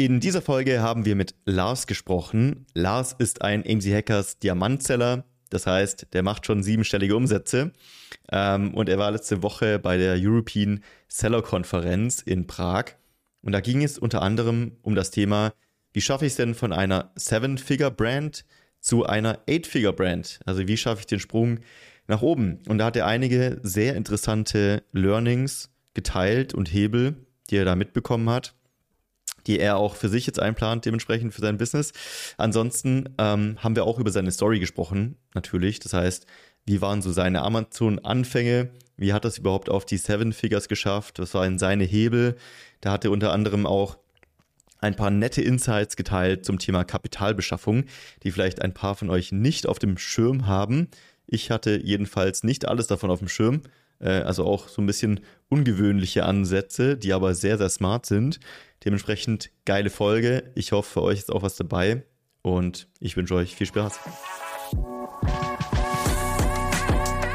In dieser Folge haben wir mit Lars gesprochen. Lars ist ein AMC Hackers Diamantseller. Das heißt, der macht schon siebenstellige Umsätze. Ähm, und er war letzte Woche bei der European Seller Konferenz in Prag. Und da ging es unter anderem um das Thema, wie schaffe ich es denn von einer Seven-Figure-Brand zu einer Eight-Figure-Brand? Also wie schaffe ich den Sprung nach oben? Und da hat er einige sehr interessante Learnings geteilt und Hebel, die er da mitbekommen hat die er auch für sich jetzt einplant, dementsprechend für sein Business. Ansonsten ähm, haben wir auch über seine Story gesprochen, natürlich. Das heißt, wie waren so seine Amazon-Anfänge? Wie hat das überhaupt auf die Seven Figures geschafft? Was waren seine Hebel? Da hat er unter anderem auch ein paar nette Insights geteilt zum Thema Kapitalbeschaffung, die vielleicht ein paar von euch nicht auf dem Schirm haben. Ich hatte jedenfalls nicht alles davon auf dem Schirm. Äh, also auch so ein bisschen ungewöhnliche Ansätze, die aber sehr, sehr smart sind. Dementsprechend geile Folge. Ich hoffe, für euch ist auch was dabei und ich wünsche euch viel Spaß.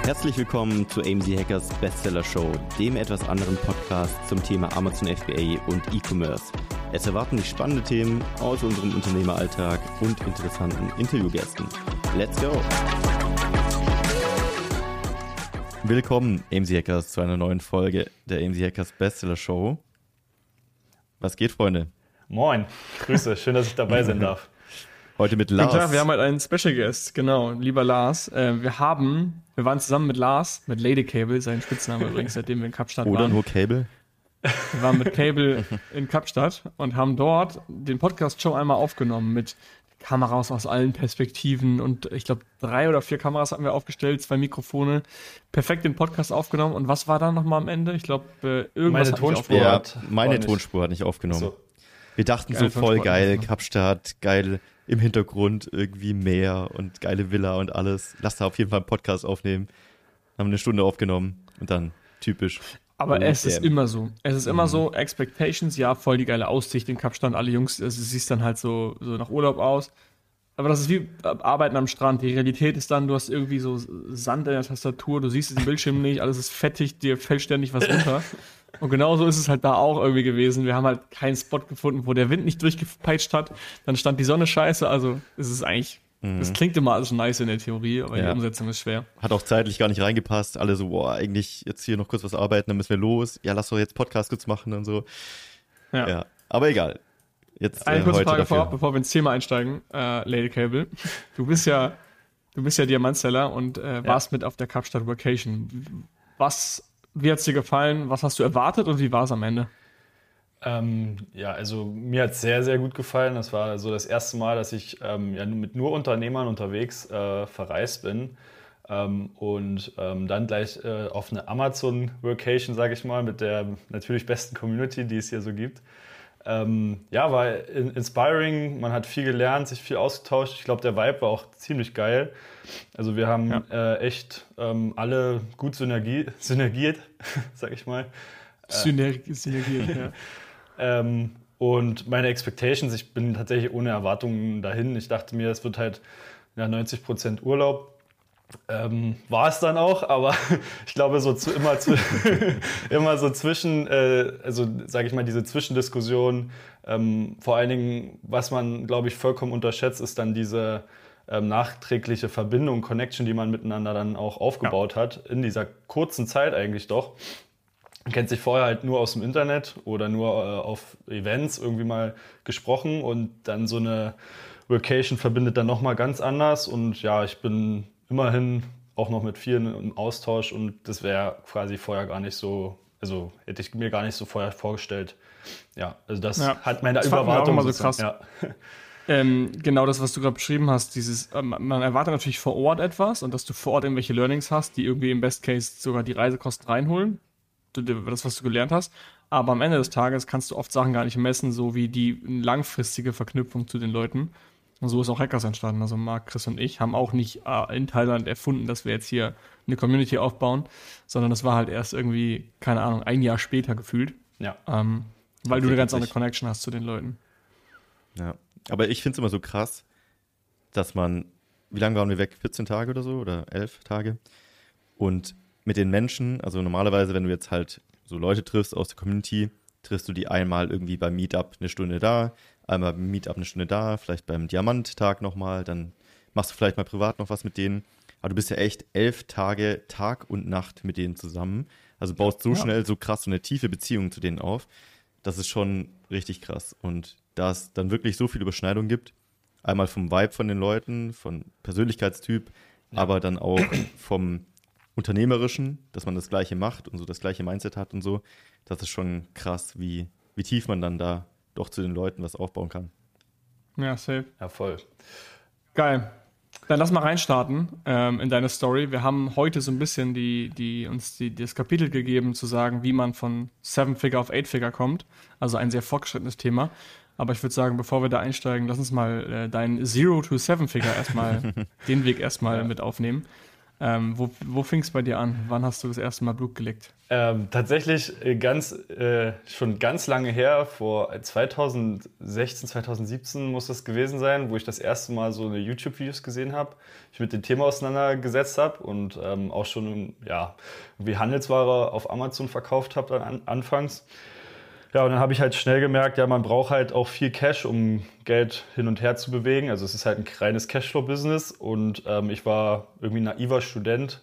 Herzlich willkommen zu AMZ Hackers Bestseller Show, dem etwas anderen Podcast zum Thema Amazon FBA und E-Commerce. Es erwarten dich spannende Themen aus unserem Unternehmeralltag und interessanten Interviewgästen. Let's go! Willkommen, AMZ Hackers, zu einer neuen Folge der AMZ Hackers Bestseller Show. Was geht, Freunde? Moin, Grüße, schön, dass ich dabei sein darf. Heute mit Lars. Guten Tag, wir haben halt einen Special Guest, genau, lieber Lars. Äh, wir haben, wir waren zusammen mit Lars, mit Lady Cable, sein Spitzname übrigens, seitdem wir in Kapstadt Oder waren. nur Cable. Wir waren mit Cable in Kapstadt und haben dort den Podcast schon einmal aufgenommen mit Kameras aus allen Perspektiven und ich glaube drei oder vier Kameras hatten wir aufgestellt, zwei Mikrofone, perfekt den Podcast aufgenommen und was war da nochmal am Ende? Ich glaube äh, irgendwas meine Tonspur Ja, hat meine nicht. Tonspur hat nicht aufgenommen. So. Wir dachten Geile so voll Tonspur geil. Kapstadt, geil im Hintergrund irgendwie Meer und geile Villa und alles. Lass da auf jeden Fall einen Podcast aufnehmen. Haben eine Stunde aufgenommen und dann typisch. Aber Oh, es ist damn. immer so. Es ist Mhm. immer so, Expectations, ja, voll die geile Aussicht in Kapstadt, alle Jungs, es sieht dann halt so, so nach Urlaub aus. Aber das ist wie äh, Arbeiten am Strand. Die Realität ist dann, du hast irgendwie so Sand in der Tastatur, du siehst den Bildschirm nicht, alles ist fettig, dir fällt ständig was runter. Und genauso ist es halt da auch irgendwie gewesen. Wir haben halt keinen Spot gefunden, wo der Wind nicht durchgepeitscht hat. Dann stand die Sonne scheiße. Also es ist eigentlich, das klingt immer alles nice in der Theorie, aber Mhm. Ja. die Umsetzung ist schwer. Hat auch zeitlich gar nicht reingepasst. Alle so, boah, eigentlich jetzt hier noch kurz was arbeiten, dann müssen wir los. Ja, lass doch jetzt Podcast kurz machen und so. Ja. Ja, aber egal. Jetzt Eine äh, kurze Frage vorab, bevor wir ins Thema einsteigen. Äh, Lady Cable, du bist ja, du bist ja Diamantseller und äh, warst mit auf der Kapstadt Vacation. Was, wie hat's dir gefallen? Was hast du erwartet und wie war es am Ende? Ähm, ja, also mir hat es sehr, sehr gut gefallen. Das war so das erste Mal, dass ich ähm, ja, mit nur Unternehmern unterwegs äh, verreist bin. Ähm, und ähm, dann gleich äh, auf eine Amazon-Workation, sage ich mal, mit der natürlich besten Community, die es hier so gibt. Ähm, ja, war in inspiring, man hat viel gelernt, sich viel ausgetauscht. Ich glaube, der Vibe war auch ziemlich geil. Also wir haben äh, echt ähm, alle gut synergie synergiert, sag ich mal. Synergie, Synergie ja. Ähm, und meine Expectations, ich bin tatsächlich ohne Erwartungen dahin. Ich dachte mir, es wird halt ja, 90% Urlaub. Ähm, war es dann auch, aber ich glaube, so zu, immer, zu, immer so zwischen, äh, also sage ich mal, diese Zwischendiskussion, ähm, vor allen Dingen, was man, glaube ich, vollkommen unterschätzt, ist dann diese ähm, nachträgliche Verbindung, Connection, die man miteinander dann auch aufgebaut hat, in dieser kurzen Zeit eigentlich doch. Man kennt sich vorher halt nur aus dem Internet oder nur äh, auf Events irgendwie mal gesprochen und dann so eine Vacation verbindet dann nochmal ganz anders und ja, ich bin immerhin auch noch mit vielen im Austausch und das wäre quasi vorher gar nicht so, also hätte ich mir gar nicht so vorher vorgestellt. Ja, also das Ja. hat meine Das man auch Überwartung immer so krass. Ja. Ähm, genau das, was du gerade beschrieben hast, dieses, ähm, man erwartet natürlich vor Ort etwas und dass du vor Ort irgendwelche Learnings hast, die irgendwie im Best Case sogar die Reisekosten reinholen. Das, was du gelernt hast. Aber am Ende des Tages kannst du oft Sachen gar nicht messen, so wie die langfristige Verknüpfung zu den Leuten. Und so ist auch Hackers entstanden. Also Marc, Chris und ich haben auch nicht äh, in Thailand erfunden, dass wir jetzt hier eine Community aufbauen, sondern das war halt erst irgendwie, keine Ahnung, ein Jahr später gefühlt. ja. Ähm, weil du eine ganz andere. Connection hast zu den Leuten. Ja. Aber ich finde es immer so krass, dass man, wie lange waren wir weg? 14 Tage oder so oder 11 Tage? Und mit den Menschen, also normalerweise, wenn du jetzt halt so Leute triffst aus der Community, triffst du die einmal irgendwie beim Meetup eine Stunde da, einmal beim Meetup eine Stunde da, vielleicht beim Diamanttag nochmal, dann machst du vielleicht mal privat noch was mit denen. Aber du bist ja echt elf Tage Tag und Nacht mit denen zusammen. Also baust so ja. schnell, so krass so eine tiefe Beziehung zu denen auf. Das ist schon richtig krass. Und da es dann wirklich so viele Überschneidungen gibt, einmal vom Vibe von den Leuten, von Persönlichkeitstyp, ja. aber dann auch vom Unternehmerischen, dass man das Gleiche macht und so das gleiche Mindset hat und so. Das ist schon krass, wie, wie tief man dann da doch zu den Leuten was aufbauen kann. Ja, safe. Ja, voll. Geil. Dann lass mal reinstarten ähm, in deine Story. Wir haben heute so ein bisschen die, die, uns die, das Kapitel gegeben, zu sagen, wie man von Seven-Figure auf Eight-Figure kommt. Also ein sehr fortgeschrittenes Thema. Aber ich würde sagen, bevor wir da einsteigen, lass uns mal äh, deinen Zero to Seven-Figure erstmal, den Weg erstmal ja. mit aufnehmen. Ähm, wo wo fing es bei dir an? Wann hast du das erste Mal Blut geleckt? Ähm, tatsächlich äh, ganz, äh, schon ganz lange her, vor 2016, 2017 muss das gewesen sein, wo ich das erste Mal so eine YouTube-Videos gesehen habe, ich mit dem Thema auseinandergesetzt habe und ähm, auch schon ja, wie Handelsware auf Amazon verkauft habe an, anfangs. Ja, und dann habe ich halt schnell gemerkt, ja, man braucht halt auch viel Cash, um Geld hin und her zu bewegen. Also es ist halt ein reines Cashflow-Business und ähm, ich war irgendwie naiver Student.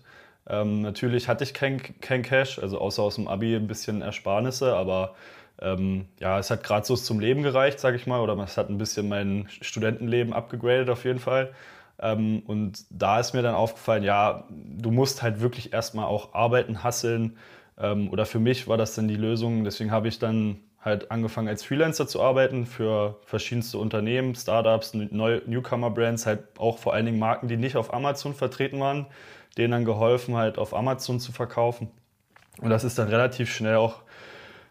Ähm, natürlich hatte ich kein, kein Cash, also außer aus dem Abi ein bisschen Ersparnisse, aber ähm, ja, es hat gerade so zum Leben gereicht, sage ich mal, oder es hat ein bisschen mein Studentenleben abgegradet auf jeden Fall. Ähm, und da ist mir dann aufgefallen, ja, du musst halt wirklich erstmal auch arbeiten, hasseln, oder für mich war das dann die Lösung. Deswegen habe ich dann halt angefangen als Freelancer zu arbeiten für verschiedenste Unternehmen, Startups, Newcomer-Brands, halt auch vor allen Dingen Marken, die nicht auf Amazon vertreten waren, denen dann geholfen, halt auf Amazon zu verkaufen. Und das ist dann relativ schnell auch,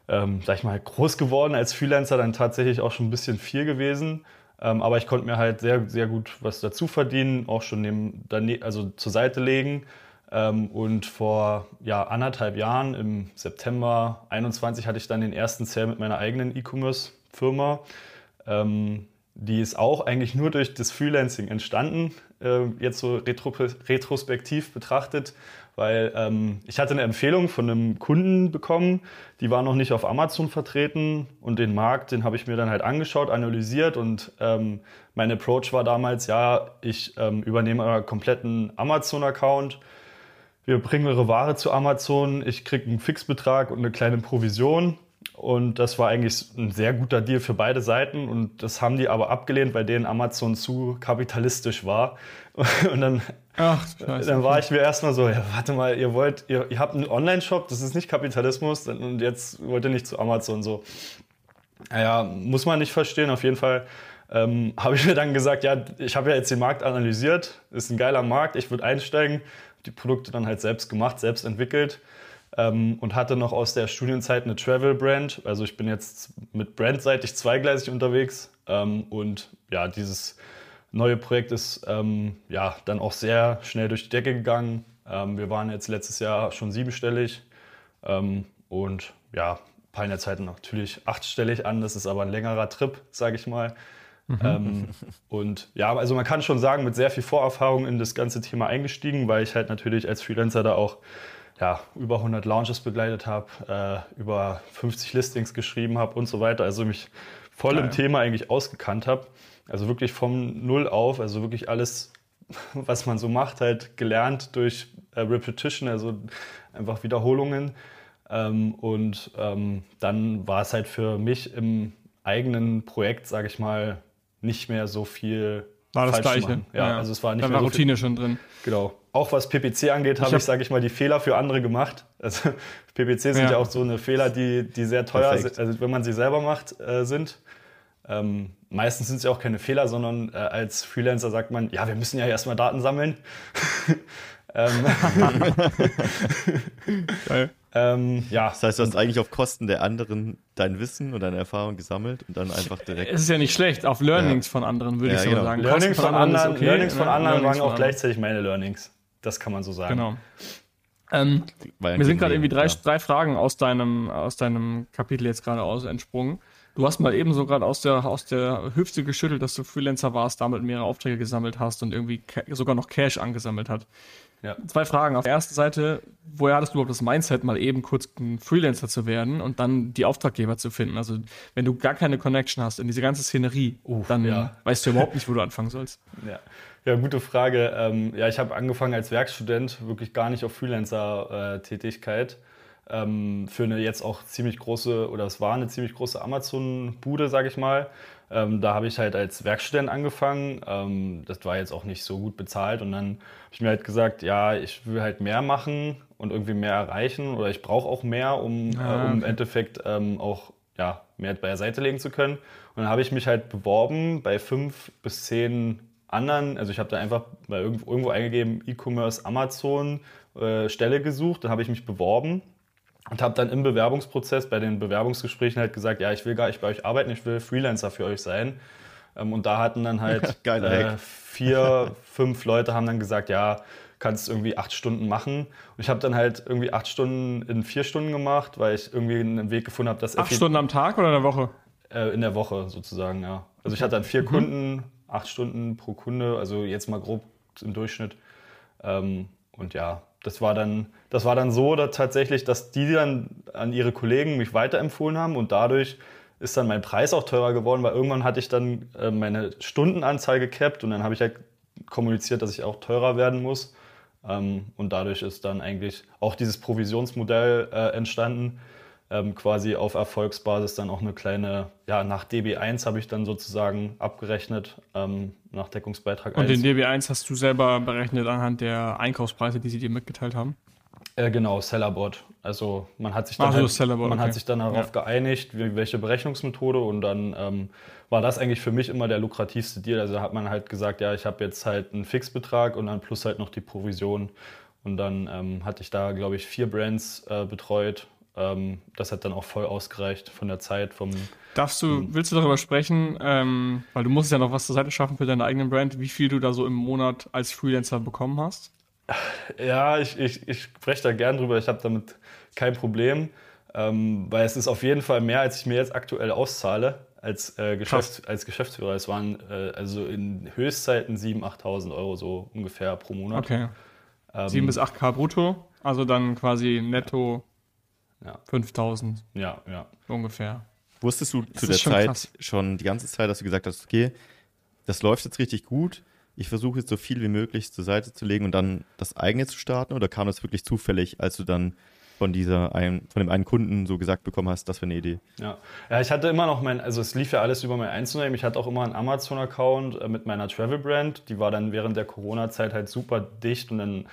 ähm, sag ich mal, groß geworden als Freelancer, dann tatsächlich auch schon ein bisschen viel gewesen. Ähm, aber ich konnte mir halt sehr, sehr gut was dazu verdienen, auch schon neben, also zur Seite legen. Ähm, und vor ja, anderthalb Jahren, im September 21, hatte ich dann den ersten Sale mit meiner eigenen E-Commerce-Firma. Ähm, die ist auch eigentlich nur durch das Freelancing entstanden, äh, jetzt so retro retrospektiv betrachtet, weil ähm, ich hatte eine Empfehlung von einem Kunden bekommen, die war noch nicht auf Amazon vertreten und den Markt, den habe ich mir dann halt angeschaut, analysiert und ähm, mein Approach war damals, ja, ich ähm, übernehme euren kompletten Amazon-Account, wir bringen eure Ware zu Amazon, ich kriege einen Fixbetrag und eine kleine Provision. Und das war eigentlich ein sehr guter Deal für beide Seiten. Und das haben die aber abgelehnt, weil denen Amazon zu kapitalistisch war. Und dann, Ach, dann war ich mir erstmal so, ja, warte mal, ihr wollt, ihr, ihr habt einen Online-Shop, das ist nicht Kapitalismus und jetzt wollt ihr nicht zu Amazon so. Naja, muss man nicht verstehen. Auf jeden Fall ähm, habe ich mir dann gesagt, ja, ich habe ja jetzt den Markt analysiert, ist ein geiler Markt, ich würde einsteigen die Produkte dann halt selbst gemacht, selbst entwickelt ähm, und hatte noch aus der Studienzeit eine Travel-Brand. Also ich bin jetzt mit brandseitig zweigleisig unterwegs ähm, und ja, dieses neue Projekt ist ähm, ja dann auch sehr schnell durch die Decke gegangen. Ähm, wir waren jetzt letztes Jahr schon siebenstellig ähm, und ja, peilen jetzt halt natürlich achtstellig an. Das ist aber ein längerer Trip, sage ich mal. Mhm. Ähm, und ja, also man kann schon sagen, mit sehr viel Vorerfahrung in das ganze Thema eingestiegen, weil ich halt natürlich als Freelancer da auch ja, über 100 Launches begleitet habe, äh, über 50 Listings geschrieben habe und so weiter. Also mich voll Geil. im Thema eigentlich ausgekannt habe. Also wirklich vom Null auf, also wirklich alles, was man so macht, halt gelernt durch äh, Repetition, also einfach Wiederholungen. Ähm, und ähm, dann war es halt für mich im eigenen Projekt, sage ich mal, nicht mehr so viel war das Gleiche. Ja, ja, also es war nicht da mehr war so Routine schon drin. Genau. Auch was PPC angeht, habe ich, hab, sage ich mal, die Fehler für andere gemacht. Also PPC sind ja, ja auch so eine Fehler, die, die sehr teuer sind, also wenn man sie selber macht, äh, sind. Ähm, meistens sind es ja auch keine Fehler, sondern äh, als Freelancer sagt man, ja, wir müssen ja erstmal Daten sammeln. ähm, Geil. Ähm, ja. Das heißt, du hast eigentlich auf Kosten der anderen dein Wissen und deine Erfahrung gesammelt und dann einfach direkt. Es ist ja nicht schlecht, auf Learnings ja. von anderen, würde ja, ich so genau. sagen. Learnings von, von, anderen, okay, Learnings von anderen Learnings waren auch gleichzeitig meine Learnings. Das kann man so sagen. Genau. Ähm, mir sind gerade irgendwie drei, ja. drei Fragen aus deinem, aus deinem Kapitel jetzt gerade aus entsprungen. Du hast mal eben so gerade aus der, aus der Hüfte geschüttelt, dass du Freelancer warst, damit mehrere Aufträge gesammelt hast und irgendwie sogar noch Cash angesammelt hat. Ja. Zwei Fragen. Auf der ersten Seite, woher hattest du überhaupt das Mindset, mal eben kurz ein Freelancer zu werden und dann die Auftraggeber zu finden? Also, wenn du gar keine Connection hast in diese ganze Szenerie, Uff, dann ja. weißt du überhaupt nicht, wo du anfangen sollst. Ja, ja gute Frage. Ähm, ja, ich habe angefangen als Werkstudent, wirklich gar nicht auf Freelancer-Tätigkeit. Ähm, für eine jetzt auch ziemlich große, oder es war eine ziemlich große Amazon-Bude, sage ich mal. Ähm, da habe ich halt als Werkstudent angefangen. Ähm, das war jetzt auch nicht so gut bezahlt. Und dann habe ich mir halt gesagt, ja, ich will halt mehr machen und irgendwie mehr erreichen. Oder ich brauche auch mehr, um, ah, äh, um im Endeffekt ähm, auch ja, mehr beiseite legen zu können. Und dann habe ich mich halt beworben bei fünf bis zehn anderen. Also ich habe da einfach mal irgendwo, irgendwo eingegeben, E-Commerce Amazon äh, Stelle gesucht. Dann habe ich mich beworben und habe dann im Bewerbungsprozess bei den Bewerbungsgesprächen halt gesagt, ja, ich will gar nicht bei euch arbeiten, ich will Freelancer für euch sein. Ähm, und da hatten dann halt äh, vier, fünf Leute haben dann gesagt, ja, kannst irgendwie acht Stunden machen. Und ich habe dann halt irgendwie acht Stunden in vier Stunden gemacht, weil ich irgendwie einen Weg gefunden habe, dass acht Stunden am Tag oder in der Woche? Äh, in der Woche sozusagen, ja. Also ich hatte dann vier mhm. Kunden, acht Stunden pro Kunde, also jetzt mal grob im Durchschnitt. Ähm, und ja, das war dann, das war dann so dass tatsächlich, dass die dann an ihre Kollegen mich weiterempfohlen haben und dadurch ist dann mein Preis auch teurer geworden, weil irgendwann hatte ich dann äh, meine Stundenanzahl gecapped und dann habe ich halt kommuniziert, dass ich auch teurer werden muss. Ähm, und dadurch ist dann eigentlich auch dieses Provisionsmodell äh, entstanden, ähm, quasi auf Erfolgsbasis dann auch eine kleine, ja, nach DB1 habe ich dann sozusagen abgerechnet, ähm, nach Deckungsbeitrag Und 1. den DB1 hast du selber berechnet anhand der Einkaufspreise, die sie dir mitgeteilt haben? Äh, genau, Sellerboard. Also man hat sich dann, also halt, man okay. hat sich dann darauf ja. geeinigt, wie, welche Berechnungsmethode und dann ähm, war das eigentlich für mich immer der lukrativste Deal. Also hat man halt gesagt, ja, ich habe jetzt halt einen Fixbetrag und dann plus halt noch die Provision. Und dann ähm, hatte ich da, glaube ich, vier Brands äh, betreut ähm, das hat dann auch voll ausgereicht von der Zeit, vom. Darfst du, willst du darüber sprechen, ähm, weil du musst ja noch was zur Seite schaffen für deine eigenen Brand, wie viel du da so im Monat als Freelancer bekommen hast? Ja, ich, ich, ich spreche da gern drüber, ich habe damit kein Problem, ähm, weil es ist auf jeden Fall mehr, als ich mir jetzt aktuell auszahle als, äh, Geschäfts-, als Geschäftsführer. Es waren äh, also in Höchstzeiten 7.000, 8.000 Euro so ungefähr pro Monat. Okay. Ähm, 7 bis 8k brutto, also dann quasi netto ja. 5000. Ja, ja. Ungefähr. Wusstest du das zu der schon Zeit krass. schon die ganze Zeit, dass du gesagt hast, okay, das läuft jetzt richtig gut. Ich versuche jetzt so viel wie möglich zur Seite zu legen und dann das eigene zu starten? Oder kam das wirklich zufällig, als du dann von dieser ein, von dem einen Kunden so gesagt bekommen hast, das wäre eine Idee. Ja. ja, ich hatte immer noch mein, also es lief ja alles über mein Einzelunternehmen. Ich hatte auch immer einen Amazon-Account äh, mit meiner Travel-Brand. Die war dann während der Corona-Zeit halt super dicht und dann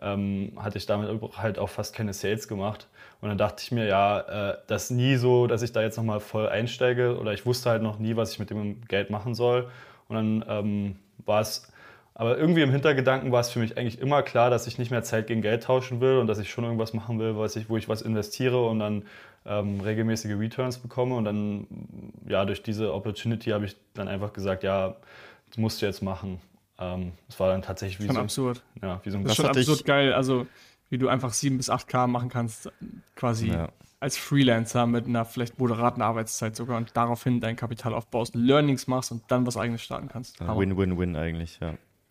ähm, hatte ich damit halt auch fast keine Sales gemacht. Und dann dachte ich mir, ja, äh, das nie so, dass ich da jetzt nochmal voll einsteige oder ich wusste halt noch nie, was ich mit dem Geld machen soll. Und dann ähm, war es, aber irgendwie im Hintergedanken war es für mich eigentlich immer klar, dass ich nicht mehr Zeit gegen Geld tauschen will und dass ich schon irgendwas machen will, was ich, wo ich was investiere und dann ähm, regelmäßige Returns bekomme. Und dann, ja, durch diese Opportunity habe ich dann einfach gesagt, ja, das musst du jetzt machen. Ähm, das war dann tatsächlich wie schon so, absurd. Ja, wie so ein das ist schon absurd geil. Also wie du einfach 7 bis 8K machen kannst, quasi ja. als Freelancer mit einer vielleicht moderaten Arbeitszeit sogar und daraufhin dein Kapital aufbaust, Learnings machst und dann was eigenes starten kannst. Win-win-win eigentlich, ja.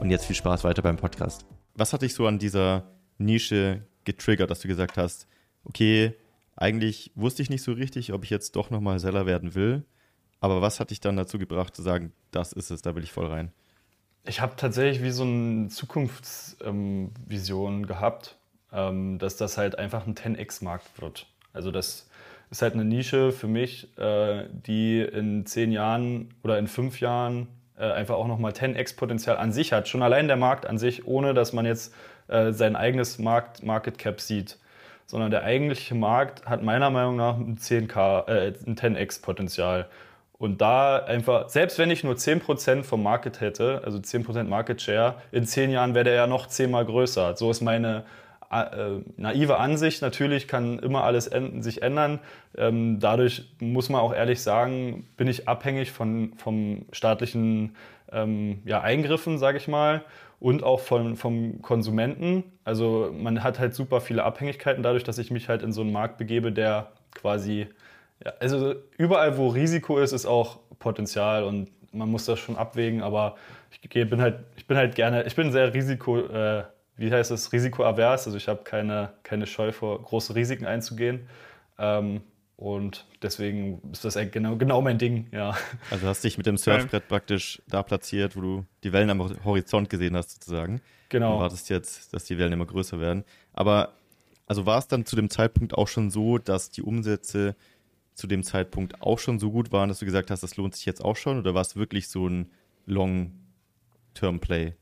Und jetzt viel Spaß weiter beim Podcast. Was hat dich so an dieser Nische getriggert, dass du gesagt hast, okay, eigentlich wusste ich nicht so richtig, ob ich jetzt doch nochmal Seller werden will. Aber was hat dich dann dazu gebracht zu sagen, das ist es, da will ich voll rein? Ich habe tatsächlich wie so eine Zukunftsvision ähm, gehabt, ähm, dass das halt einfach ein 10x-Markt wird. Also das ist halt eine Nische für mich, äh, die in zehn Jahren oder in fünf Jahren einfach auch nochmal 10x-Potenzial an sich hat. Schon allein der Markt an sich, ohne dass man jetzt äh, sein eigenes Markt, Market Cap sieht. Sondern der eigentliche Markt hat meiner Meinung nach ein 10K, äh, ein 10x-Potenzial. Und da einfach, selbst wenn ich nur 10% vom Market hätte, also 10% Market Share, in 10 Jahren wäre der ja noch 10 mal größer. So ist meine äh, naive Ansicht. Natürlich kann immer alles sich ändern. Ähm, dadurch muss man auch ehrlich sagen, bin ich abhängig von, vom staatlichen ähm, ja, Eingriffen, sage ich mal, und auch von, vom Konsumenten. Also man hat halt super viele Abhängigkeiten dadurch, dass ich mich halt in so einen Markt begebe, der quasi ja, also überall, wo Risiko ist, ist auch Potenzial und man muss das schon abwägen, aber ich bin halt, ich bin halt gerne, ich bin sehr Risiko, äh, wie heißt es, risikoavers, also ich habe keine, keine Scheu vor, große Risiken einzugehen. Ähm, und deswegen ist das genau, genau mein Ding, ja. Also hast dich mit dem Surfbrett praktisch da platziert, wo du die Wellen am Horizont gesehen hast, sozusagen. Genau. Du wartest jetzt, dass die Wellen immer größer werden. Aber also war es dann zu dem Zeitpunkt auch schon so, dass die Umsätze zu dem Zeitpunkt auch schon so gut waren, dass du gesagt hast, das lohnt sich jetzt auch schon? Oder war es wirklich so ein Long-Term-Play?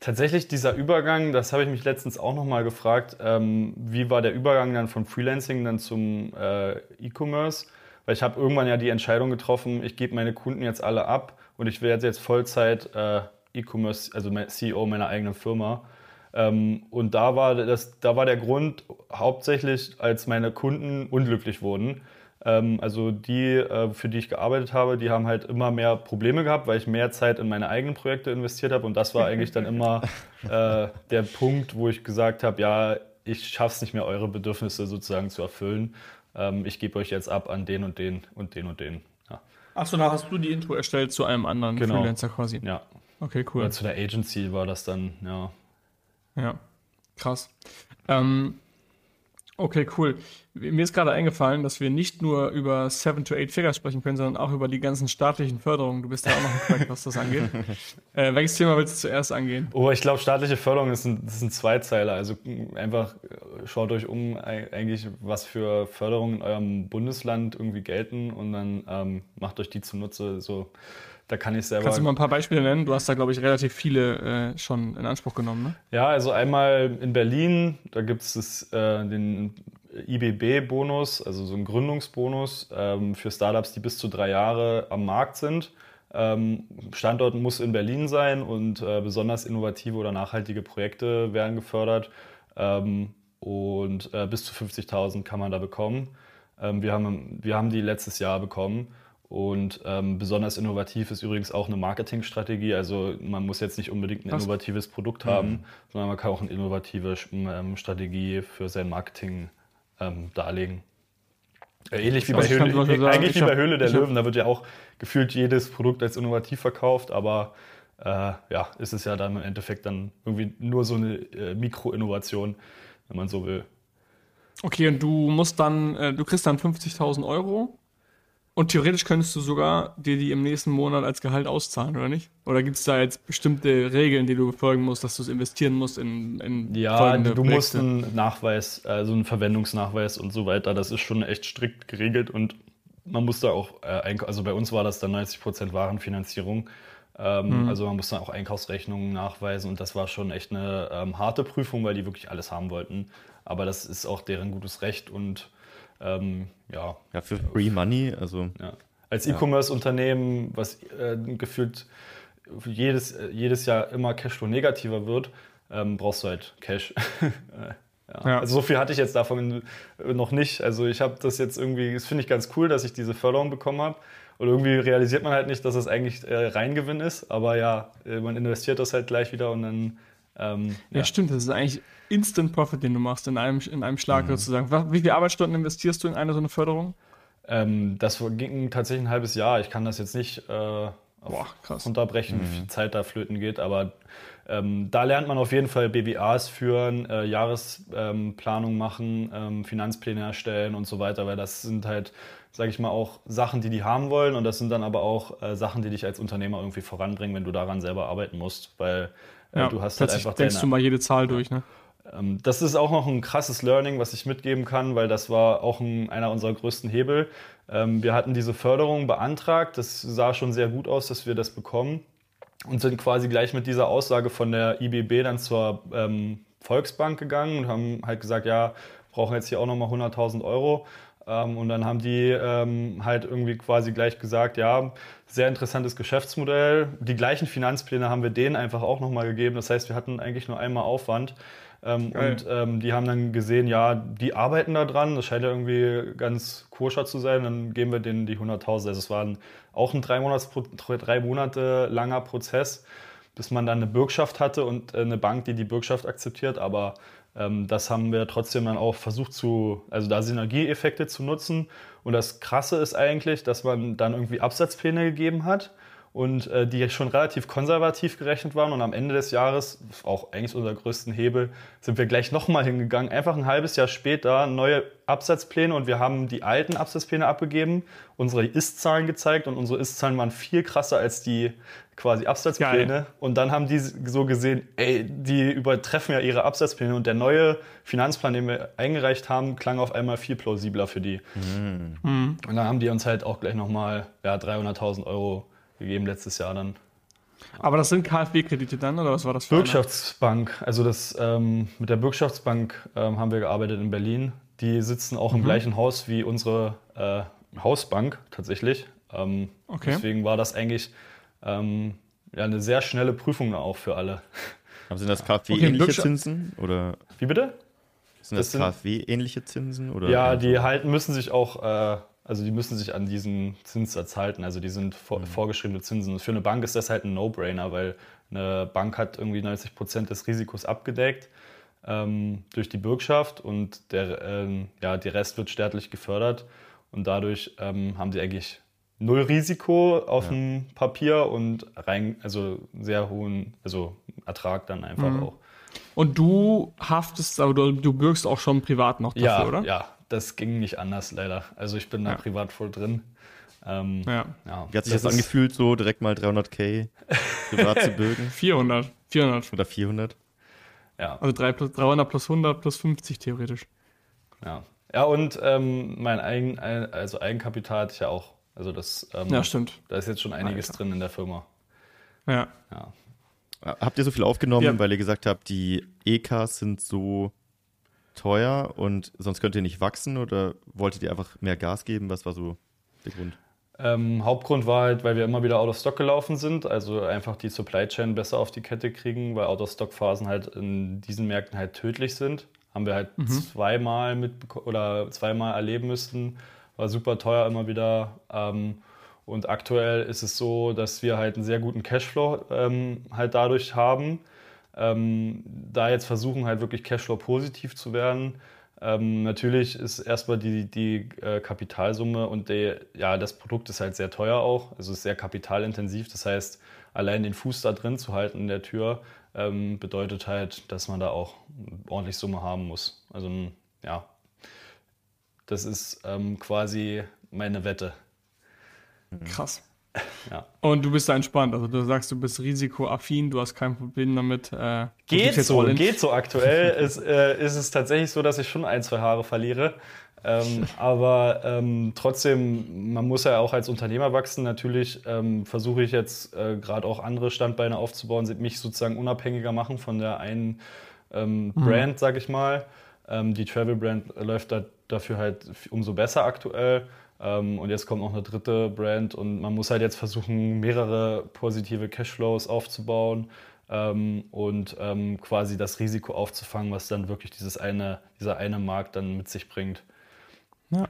Tatsächlich dieser Übergang, das habe ich mich letztens auch nochmal gefragt, ähm, wie war der Übergang dann von Freelancing dann zum äh, E-Commerce? Weil ich habe irgendwann ja die Entscheidung getroffen, ich gebe meine Kunden jetzt alle ab und ich werde jetzt Vollzeit äh, E-Commerce, also CEO meiner eigenen Firma. Ähm, und da war, das, da war der Grund hauptsächlich, als meine Kunden unglücklich wurden. Ähm, also die, äh, für die ich gearbeitet habe, die haben halt immer mehr Probleme gehabt, weil ich mehr Zeit in meine eigenen Projekte investiert habe. Und das war eigentlich dann immer äh, der Punkt, wo ich gesagt habe, ja, ich schaffe es nicht mehr, eure Bedürfnisse sozusagen zu erfüllen. Ähm, ich gebe euch jetzt ab an den und den und den und den. Ja. Achso, da hast du die Intro erstellt zu einem anderen genau. Freelancer quasi. Ja. Okay, cool. Oder zu der Agency war das dann, ja. Ja, krass. Ähm, Okay, cool. Mir ist gerade eingefallen, dass wir nicht nur über 7 to 8 Figures sprechen können, sondern auch über die ganzen staatlichen Förderungen. Du bist ja auch noch ein Crack, was das angeht. Äh, welches Thema willst du zuerst angehen? Oh, ich glaube, staatliche Förderung ist ein, ist ein Zweizeiler. Also einfach äh, schaut euch um, eigentlich, was für Förderungen in eurem Bundesland irgendwie gelten und dann ähm, macht euch die zunutze. So, da kann ich selber. Kannst du mal ein paar Beispiele nennen? Du hast da, glaube ich, relativ viele äh, schon in Anspruch genommen, ne? Ja, also einmal in Berlin, da gibt es äh, den IBB-Bonus, also so einen Gründungsbonus ähm, für Startups, die bis zu drei Jahre am Markt sind. Ähm, Standort muss in Berlin sein und äh, besonders innovative oder nachhaltige Projekte werden gefördert. Ähm, und äh, bis zu 50.000 kann man da bekommen. Ähm, wir, haben, wir haben die letztes Jahr bekommen. Und ähm, besonders innovativ ist übrigens auch eine Marketingstrategie. Also man muss jetzt nicht unbedingt ein innovatives Produkt haben, mhm. sondern man kann auch eine innovative ähm, Strategie für sein Marketing ähm, darlegen. Äh, ähnlich wie bei, Höhle, sagen, eigentlich wie bei Höhle der Löwen, da wird ja auch gefühlt jedes Produkt als innovativ verkauft, aber äh, ja, ist es ja dann im Endeffekt dann irgendwie nur so eine äh, Mikroinnovation, wenn man so will. Okay, und du musst dann, äh, du kriegst dann 50.000 Euro und theoretisch könntest du sogar dir die im nächsten Monat als Gehalt auszahlen, oder nicht? Oder gibt es da jetzt bestimmte Regeln, die du befolgen musst, dass du es investieren musst in, in Ja, du Projekte? musst einen Nachweis, also einen Verwendungsnachweis und so weiter. Das ist schon echt strikt geregelt und man muss da auch, äh, also bei uns war das dann 90% Warenfinanzierung. Ähm, mhm. Also man muss dann auch Einkaufsrechnungen nachweisen und das war schon echt eine ähm, harte Prüfung, weil die wirklich alles haben wollten. Aber das ist auch deren gutes Recht und ähm, ja. Ja, für Free Money, also. Ja. Als E-Commerce-Unternehmen, was äh, gefühlt jedes, jedes Jahr immer Cashflow negativer wird, ähm, brauchst du halt Cash. ja. Ja. Also so viel hatte ich jetzt davon noch nicht. Also ich habe das jetzt irgendwie, das finde ich ganz cool, dass ich diese Förderung bekommen habe. Und irgendwie realisiert man halt nicht, dass es das eigentlich äh, Reingewinn ist. Aber ja, äh, man investiert das halt gleich wieder und dann Ähm, ja, stimmt, das ist eigentlich Instant Profit, den du machst in einem, in einem Schlag sozusagen. Was- Wie viele Arbeitsstunden investierst du in eine so eine Förderung? Ähm, das ging tatsächlich ein halbes Jahr. Ich kann das jetzt nicht äh, Boah, krass. runterbrechen, wie viel Zeit da flöten geht, aber ähm, da lernt man auf jeden Fall BBAs führen, äh, Jahresplanung machen, ähm, Finanzpläne erstellen und so weiter, weil das sind halt, sage ich mal, auch Sachen, die die haben wollen und das sind dann aber auch äh, Sachen, die dich als Unternehmer irgendwie voranbringen, wenn du daran selber arbeiten musst, weil äh, du hast halt einfach denkst deine, du mal jede Zahl durch, ne? ähm, Das ist auch noch ein krasses Learning, was ich mitgeben kann, weil das war auch ein, einer unserer größten Hebel. Ähm, Wir hatten diese Förderung beantragt. Das sah schon sehr gut aus, dass wir das bekommen. Und sind quasi gleich mit dieser Aussage von der IBB dann zur ähm, Volksbank gegangen und haben halt gesagt, ja, brauchen jetzt hier auch nochmal 100.000 Euro. Ähm, und dann haben die ähm, halt irgendwie quasi gleich gesagt, ja, sehr interessantes Geschäftsmodell. Die gleichen Finanzpläne haben wir denen einfach auch nochmal gegeben. Das heißt, wir hatten eigentlich nur einmal Aufwand. Ähm, und ähm, die haben dann gesehen, ja, die arbeiten da dran, das scheint ja irgendwie ganz koscher zu sein, dann geben wir denen die 100.000. Also es war ein, auch ein drei, Monats, drei Monate langer Prozess, bis man dann eine Bürgschaft hatte und äh, eine Bank, die die Bürgschaft akzeptiert. Aber das haben wir trotzdem dann auch versucht zu, also da Synergieeffekte zu nutzen. Und das Krasse ist eigentlich, dass man dann irgendwie Absatzpläne gegeben hat und äh, die schon relativ konservativ gerechnet waren. Und am Ende des Jahres, auch eigentlich unser größten Hebel, sind wir gleich nochmal hingegangen. Einfach ein halbes Jahr später neue Absatzpläne und wir haben die alten Absatzpläne abgegeben, unsere Ist-Zahlen gezeigt und unsere Ist-Zahlen waren viel krasser als die quasi Absatzpläne. Geil. Und dann haben die so gesehen, ey, die übertreffen ja ihre Absatzpläne und der neue Finanzplan, den wir eingereicht haben, klang auf einmal viel plausibler für die. Und dann haben die uns halt auch gleich nochmal ja, 300.000 Euro gegeben letztes Jahr dann. Aber das sind KfW-Kredite dann, oder was war das für eine? Bürgschaftsbank, also das ähm, mit der Bürgschaftsbank ähm, haben wir gearbeitet in Berlin. Die sitzen auch Mhm. im gleichen Haus wie unsere äh, Hausbank tatsächlich. Ähm, Okay. Deswegen war das eigentlich ähm, ja, eine sehr schnelle Prüfung auch für alle. Aber sind das Okay, KfW-ähnliche Bürgschaft- Zinsen? Oder Wie bitte? sind Das das, KfW-ähnliche Zinsen? Oder Ja, die halten, müssen sich auch, äh, also die müssen sich an diesen Zinssatz halten. Also die sind Mhm. vor, vorgeschriebene Zinsen. Für eine Bank ist das halt ein No-Brainer, weil eine Bank hat irgendwie 90 Prozent des Risikos abgedeckt ähm, durch die Bürgschaft und der, ähm, ja, der Rest wird staatlich gefördert. Und dadurch ähm, haben sie eigentlich null Risiko auf dem Papier und rein, also sehr hohen, also Ertrag dann einfach Mhm. auch. Und du haftest, aber du, du bürgst auch schon privat noch dafür, Ja, oder? ja, das ging nicht anders leider. Also ich bin da Ja. privat voll drin. Ähm, Ja. ja. Wie hat sich das, ist- angefühlt, so direkt mal 300k privat zu bürgen? 400. 400. Oder 400? Ja, Also 3 plus, 300 plus 100 plus 50 theoretisch. ja. Ja, und ähm, mein Eigen, also Eigenkapital hatte ich ja auch. Also das, ähm, Ja, stimmt. da ist jetzt schon einiges Alter. drin in der Firma. Ja. Ja. Habt ihr so viel aufgenommen, Ja. weil ihr gesagt habt, die EKs sind so teuer und sonst könnt ihr nicht wachsen? Oder wolltet ihr einfach mehr Gas geben? Was war so der Grund? Ähm, Hauptgrund war halt, weil wir immer wieder out of stock gelaufen sind, also einfach die Supply Chain besser auf die Kette kriegen, weil out of stock Phasen halt in diesen Märkten halt tödlich sind. Haben wir halt zweimal mitbeko- oder zweimal erleben müssen. War super teuer immer wieder. Ähm, und aktuell ist es so, dass wir halt einen sehr guten Cashflow ähm, halt dadurch haben. Ähm, da jetzt versuchen halt wirklich Cashflow positiv zu werden. Ähm, natürlich ist erstmal die, die äh, Kapitalsumme und die, ja, das Produkt ist halt sehr teuer auch, also ist sehr kapitalintensiv. Das heißt, allein den Fuß da drin zu halten in der Tür ähm, bedeutet halt, dass man da auch ordentlich Summe haben muss. Also ja, das ist ähm, quasi meine Wette. Krass. Ja. Und du bist da entspannt. Also du sagst, du bist risikoaffin, du hast kein Problem damit. Äh, Geht so, geht so aktuell. ist, äh, ist es tatsächlich so, dass ich schon ein, zwei Haare verliere. Ähm, aber ähm, trotzdem, man muss ja auch als Unternehmer wachsen. Natürlich ähm, versuche ich jetzt äh, gerade auch andere Standbeine aufzubauen, mich sozusagen unabhängiger machen von der einen ähm, Brand, sag ich mal. Ähm, die Travel Brand läuft da, dafür halt umso besser aktuell. Ähm, und jetzt kommt noch eine dritte Brand und man muss halt jetzt versuchen, mehrere positive Cashflows aufzubauen ähm, und ähm, quasi das Risiko aufzufangen, was dann wirklich dieses eine, dieser eine Markt dann mit sich bringt. Ja.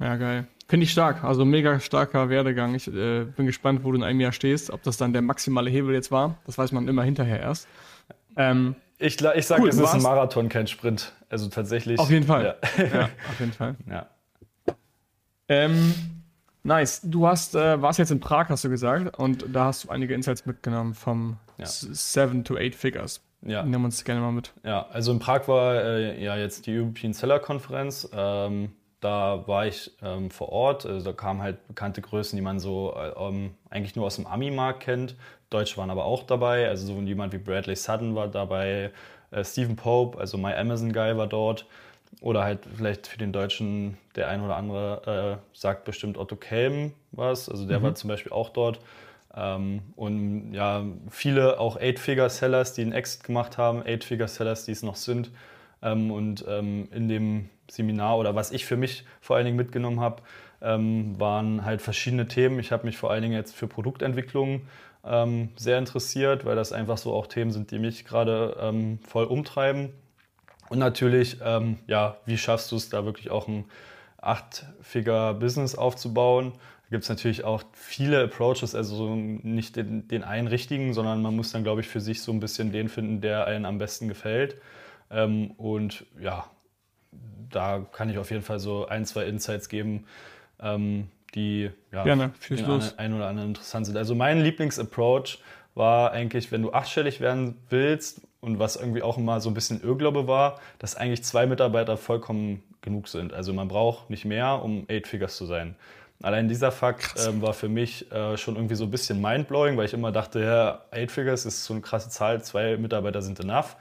ja, geil. Finde ich stark. Also mega starker Werdegang. Ich äh, bin gespannt, wo du in einem Jahr stehst. Ob das dann der maximale Hebel jetzt war, das weiß man immer hinterher erst. Ähm, Ich, ich sage, cool, es ist ein Marathon, kein Sprint. Also tatsächlich. Auf jeden Fall. Ja, ja auf jeden Fall. Ja. Ähm, nice. Du hast, äh, warst jetzt in Prag, hast du gesagt, und da hast du einige Insights mitgenommen vom ja. Seven to Eight Figures. Ja. Nehmen wir uns gerne mal mit. Ja, also in Prag war äh, ja jetzt die European Seller Konferenz. Ähm, da war ich ähm, vor Ort. Also da kamen halt bekannte Größen, die man so äh, ähm, eigentlich nur aus dem Ami-Markt kennt. Deutsche waren aber auch dabei. Also so jemand wie Bradley Sutton war dabei. Äh, Stephen Pope, also My Amazon Guy war dort. Oder halt vielleicht für den Deutschen der ein oder andere äh, sagt bestimmt Otto Kelm was. Also der mhm. war zum Beispiel auch dort. Ähm, und ja, viele auch Eight-Figure-Sellers, die einen Exit gemacht haben, Eight-Figure-Sellers, die es noch sind. Ähm, und ähm, in dem Seminar oder was ich für mich vor allen Dingen mitgenommen habe, ähm, waren halt verschiedene Themen. Ich habe mich vor allen Dingen jetzt für Produktentwicklung ähm, sehr interessiert, weil das einfach so auch Themen sind, die mich gerade ähm, voll umtreiben. Und natürlich, ähm, ja, wie schaffst du es da wirklich auch ein acht-Figure-Business aufzubauen? Da gibt es natürlich auch viele Approaches, also nicht den, den einen richtigen, sondern man muss dann, glaube ich, für sich so ein bisschen den finden, der einen am besten gefällt. Ähm, und ja, da kann ich auf jeden Fall so ein, zwei Insights geben, ähm, die ja, Gerne, für den einen oder anderen interessant sind. Also mein Lieblingsapproach war eigentlich, wenn du achtstellig werden willst und was irgendwie auch immer so ein bisschen Irrglaube war, dass eigentlich zwei Mitarbeiter vollkommen genug sind. Also man braucht nicht mehr, um Eight Figures zu sein. Allein dieser Fakt ähm, war für mich äh, schon irgendwie so ein bisschen mindblowing, weil ich immer dachte, ja, Eight Figures ist so eine krasse Zahl, zwei Mitarbeiter sind enough.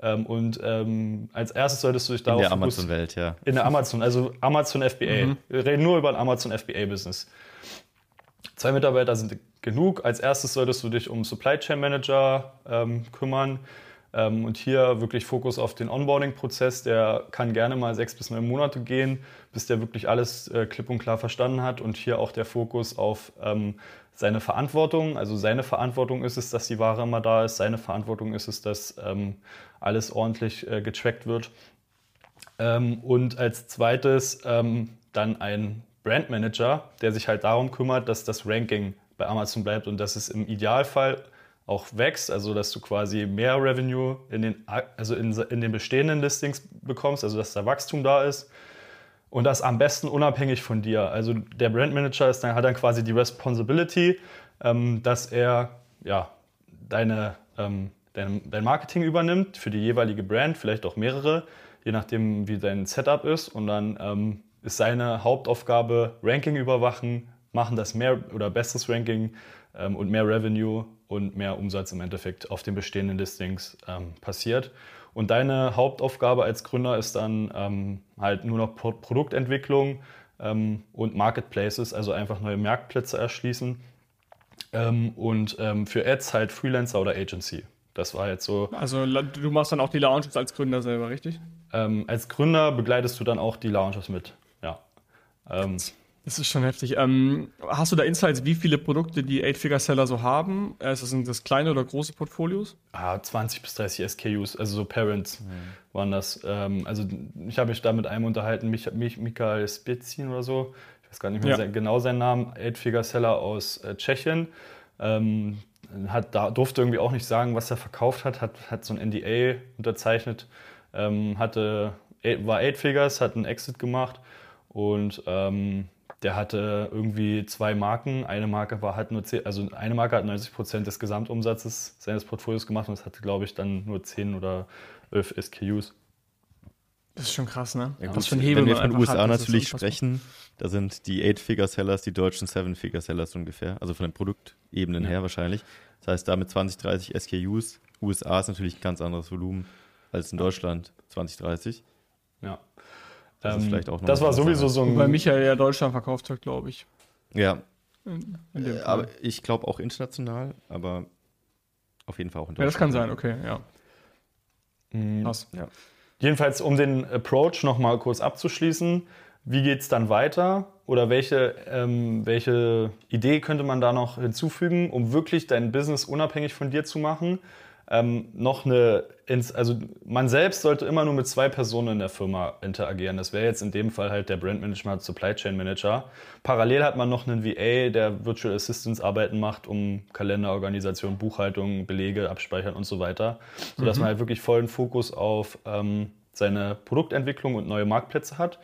Ähm, und ähm, als erstes solltest du dich darauf In der Amazon-Welt, ja. In der Amazon, also Amazon FBA. Mhm. Wir reden nur über ein Amazon FBA-Business. Zwei Mitarbeiter sind genug. Als erstes solltest du dich um Supply Chain Manager ähm, kümmern. Ähm, und hier wirklich Fokus auf den Onboarding-Prozess. Der kann gerne mal sechs bis neun Monate gehen, bis der wirklich alles äh, klipp und klar verstanden hat. Und hier auch der Fokus auf ähm, seine Verantwortung. Also seine Verantwortung ist es, dass die Ware immer da ist. Seine Verantwortung ist es, dass ähm, alles ordentlich äh, getrackt wird. Und als zweites dann ein Brandmanager, der sich halt darum kümmert, dass das Ranking bei Amazon bleibt und dass es im Idealfall auch wächst, also dass du quasi mehr Revenue in den, also in, in den bestehenden Listings bekommst, also dass da Wachstum da ist. Und das am besten unabhängig von dir. Also der Brandmanager ist dann, hat dann quasi die Responsibility, ähm, dass er ja, deine ähm, dein, dein Marketing übernimmt für die jeweilige Brand, vielleicht auch mehrere, je nachdem, wie dein Setup ist. Und dann ähm, ist seine Hauptaufgabe Ranking überwachen, machen das mehr oder besseres Ranking ähm, und mehr Revenue und mehr Umsatz im Endeffekt auf den bestehenden Listings ähm, passiert. Und deine Hauptaufgabe als Gründer ist dann ähm, halt nur noch Pro Produktentwicklung ähm, und Marketplaces, also einfach neue Marktplätze erschließen. Ähm, und ähm, für Ads halt Freelancer oder Agency. Das war jetzt so. Also du machst dann auch die Launches als Gründer selber, richtig? Als Gründer begleitest du dann auch die Launches mit, ja. Ähm, das ist schon heftig. Ähm, hast du da Insights, wie viele Produkte die Eight-Figure-Seller so haben? Äh, sind das kleine oder große Portfolios? Ah, 20 bis 30 SKUs, also so Parents mhm. waren das. Ähm, also ich habe mich da mit einem unterhalten, Mich Mich Michael Spitzin oder so. Ich weiß gar nicht mehr ja. genau seinen Namen. Eight-Figure-Seller aus äh, Tschechien. Ähm, hat, da, durfte irgendwie auch nicht sagen, was er verkauft hat, hat, hat so ein NDA unterzeichnet, ähm, hatte, war Eight Figures, hat einen Exit gemacht und ähm, der hatte irgendwie zwei Marken. Eine Marke war halt nur 10, also eine Marke hat 90 Prozent des Gesamtumsatzes seines Portfolios gemacht und es hatte, glaube ich, dann nur 10 oder 11 SKUs. Das ist schon krass, ne? Ja, gut, wenn wir von den USA hat, natürlich sprechen, da sind die Eight-Figure-Sellers die deutschen Seven-Figure-Sellers ungefähr. Also von den Produktebenen ja. her wahrscheinlich. Das heißt, da mit 20, 30 SKUs. USA ist natürlich ein ganz anderes Volumen als in Deutschland 20, 30. Ja. Das, ähm, vielleicht auch das war sowieso so ein. Weil Michael ja Deutschland verkauft hat, glaube ich. Ja. In, in äh, aber ich glaube auch international, aber auf jeden Fall auch in Deutschland. Ja, das kann sein, okay, ja. Mhm. Krass. Ja. Jedenfalls, um den Approach nochmal kurz abzuschließen, wie geht es dann weiter oder welche, ähm, welche Idee könnte man da noch hinzufügen, um wirklich dein Business unabhängig von dir zu machen? Ähm, noch eine, ins, also man selbst sollte immer nur mit zwei Personen in der Firma interagieren. Das wäre jetzt in dem Fall halt der Brandmanager, Supply Chain Manager. Parallel hat man noch einen VA, der Virtual Assistance Arbeiten macht, um Kalenderorganisation, Buchhaltung, Belege abspeichern und so weiter, sodass mhm. man halt wirklich vollen Fokus auf ähm, seine Produktentwicklung und neue Marktplätze hat.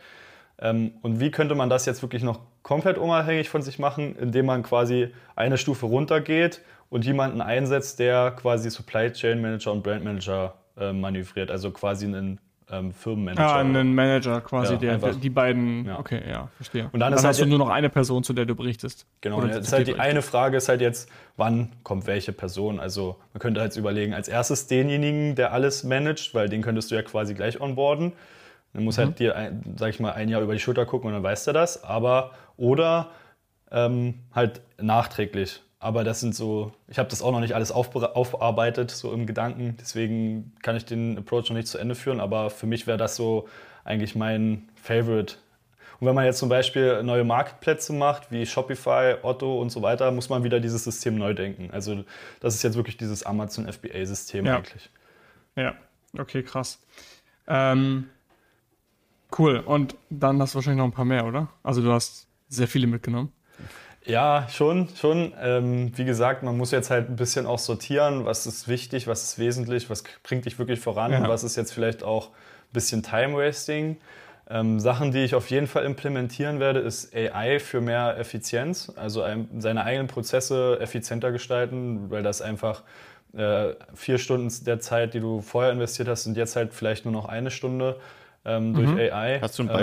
Ähm, und wie könnte man das jetzt wirklich noch komplett unabhängig von sich machen, indem man quasi eine Stufe runtergeht und jemanden einsetzt, der quasi Supply Chain Manager und Brand Manager äh, manövriert, also quasi einen ähm, Firmenmanager. Ah, einen Manager quasi, ja, der, der, die beiden, ja. okay, ja, verstehe. Und dann, dann hast halt du nur noch eine Person, zu der du berichtest. Genau, Oder ist halt die eine Frage ist halt jetzt, wann kommt welche Person? Also man könnte halt überlegen, als erstes denjenigen, der alles managt, weil den könntest du ja quasi gleich onboarden. Dann muss halt mhm. halt dir, sag ich mal, ein Jahr über die Schulter gucken und dann weißt du das. Aber, oder ähm, halt nachträglich. Aber das sind so, ich habe das auch noch nicht alles aufbearbeitet, so im Gedanken. Deswegen kann ich den Approach noch nicht zu Ende führen. Aber für mich wäre das so eigentlich mein Favorite. Und wenn man jetzt zum Beispiel neue Marktplätze macht, wie Shopify, Otto und so weiter, muss man wieder dieses System neu denken. Also das ist jetzt wirklich dieses Amazon FBA-System ja. eigentlich. Ja, okay, krass. Ähm, Cool. Und dann hast du wahrscheinlich noch ein paar mehr, oder? Also du hast sehr viele mitgenommen. Ja, schon, schon. Ähm, wie gesagt, man muss jetzt halt ein bisschen auch sortieren, was ist wichtig, was ist wesentlich, was bringt dich wirklich voran, ja. was ist jetzt vielleicht auch ein bisschen Time-Wasting. Ähm, Sachen, die ich auf jeden Fall implementieren werde, ist AI für mehr Effizienz, also ein, seine eigenen Prozesse effizienter gestalten, weil das einfach äh, vier Stunden der Zeit, die du vorher investiert hast, sind jetzt halt vielleicht nur noch eine Stunde ähm, durch mhm. AI. Hast du ein ähm,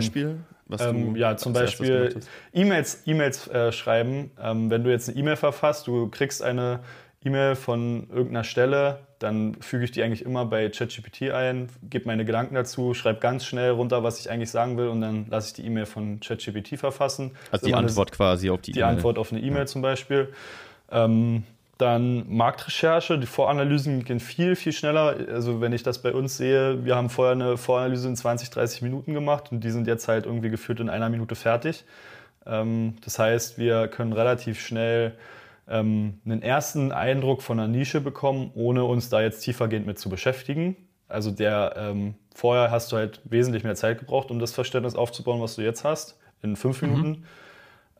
Beispiel? Ähm, ja, zum Beispiel E-Mails e äh, schreiben. Ähm, wenn du jetzt eine E-Mail verfasst, du kriegst eine E-Mail von irgendeiner Stelle, dann füge ich die eigentlich immer bei ChatGPT ein, gebe meine Gedanken dazu, schreibe ganz schnell runter, was ich eigentlich sagen will und dann lasse ich die E-Mail von ChatGPT verfassen. Also die Antwort eine, quasi auf die E-Mail. Die Antwort auf eine E-Mail ja. zum Beispiel. Ähm, dann Marktrecherche, die Voranalysen gehen viel, viel schneller. Also wenn ich das bei uns sehe, wir haben vorher eine Voranalyse in 20, 30 Minuten gemacht und die sind jetzt halt irgendwie geführt in einer Minute fertig. Ähm, das heißt, wir können relativ schnell ähm, einen ersten Eindruck von einer Nische bekommen, ohne uns da jetzt tiefergehend mit zu beschäftigen. Also der ähm, vorher hast du halt wesentlich mehr Zeit gebraucht, um das Verständnis aufzubauen, was du jetzt hast, in fünf mhm. Minuten.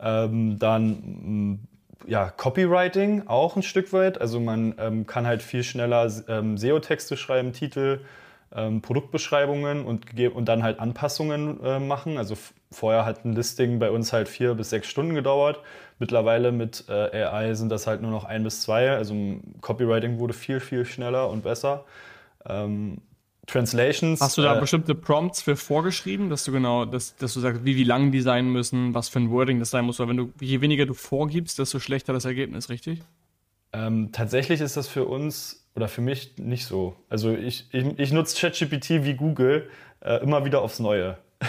Mhm. dann ja, Copywriting auch ein Stück weit. Also man ähm, kann halt viel schneller ähm, SEO-Texte schreiben, Titel, ähm, Produktbeschreibungen und, und dann halt Anpassungen äh, machen. Also vorher hat ein Listing bei uns halt vier bis sechs Stunden gedauert. Mittlerweile mit äh, AI sind das halt nur noch ein bis zwei. Also Copywriting wurde viel, viel schneller und besser. Ähm, Translations. Hast du da äh, bestimmte Prompts für vorgeschrieben, dass du genau, dass, dass du sagst, wie, wie lang die sein müssen, was für ein Wording das sein muss? Weil wenn du, je weniger du vorgibst, desto schlechter das Ergebnis, richtig? Ähm, tatsächlich ist das für uns oder für mich nicht so. Also ich, ich, ich nutze ChatGPT wie Google äh, immer wieder aufs Neue.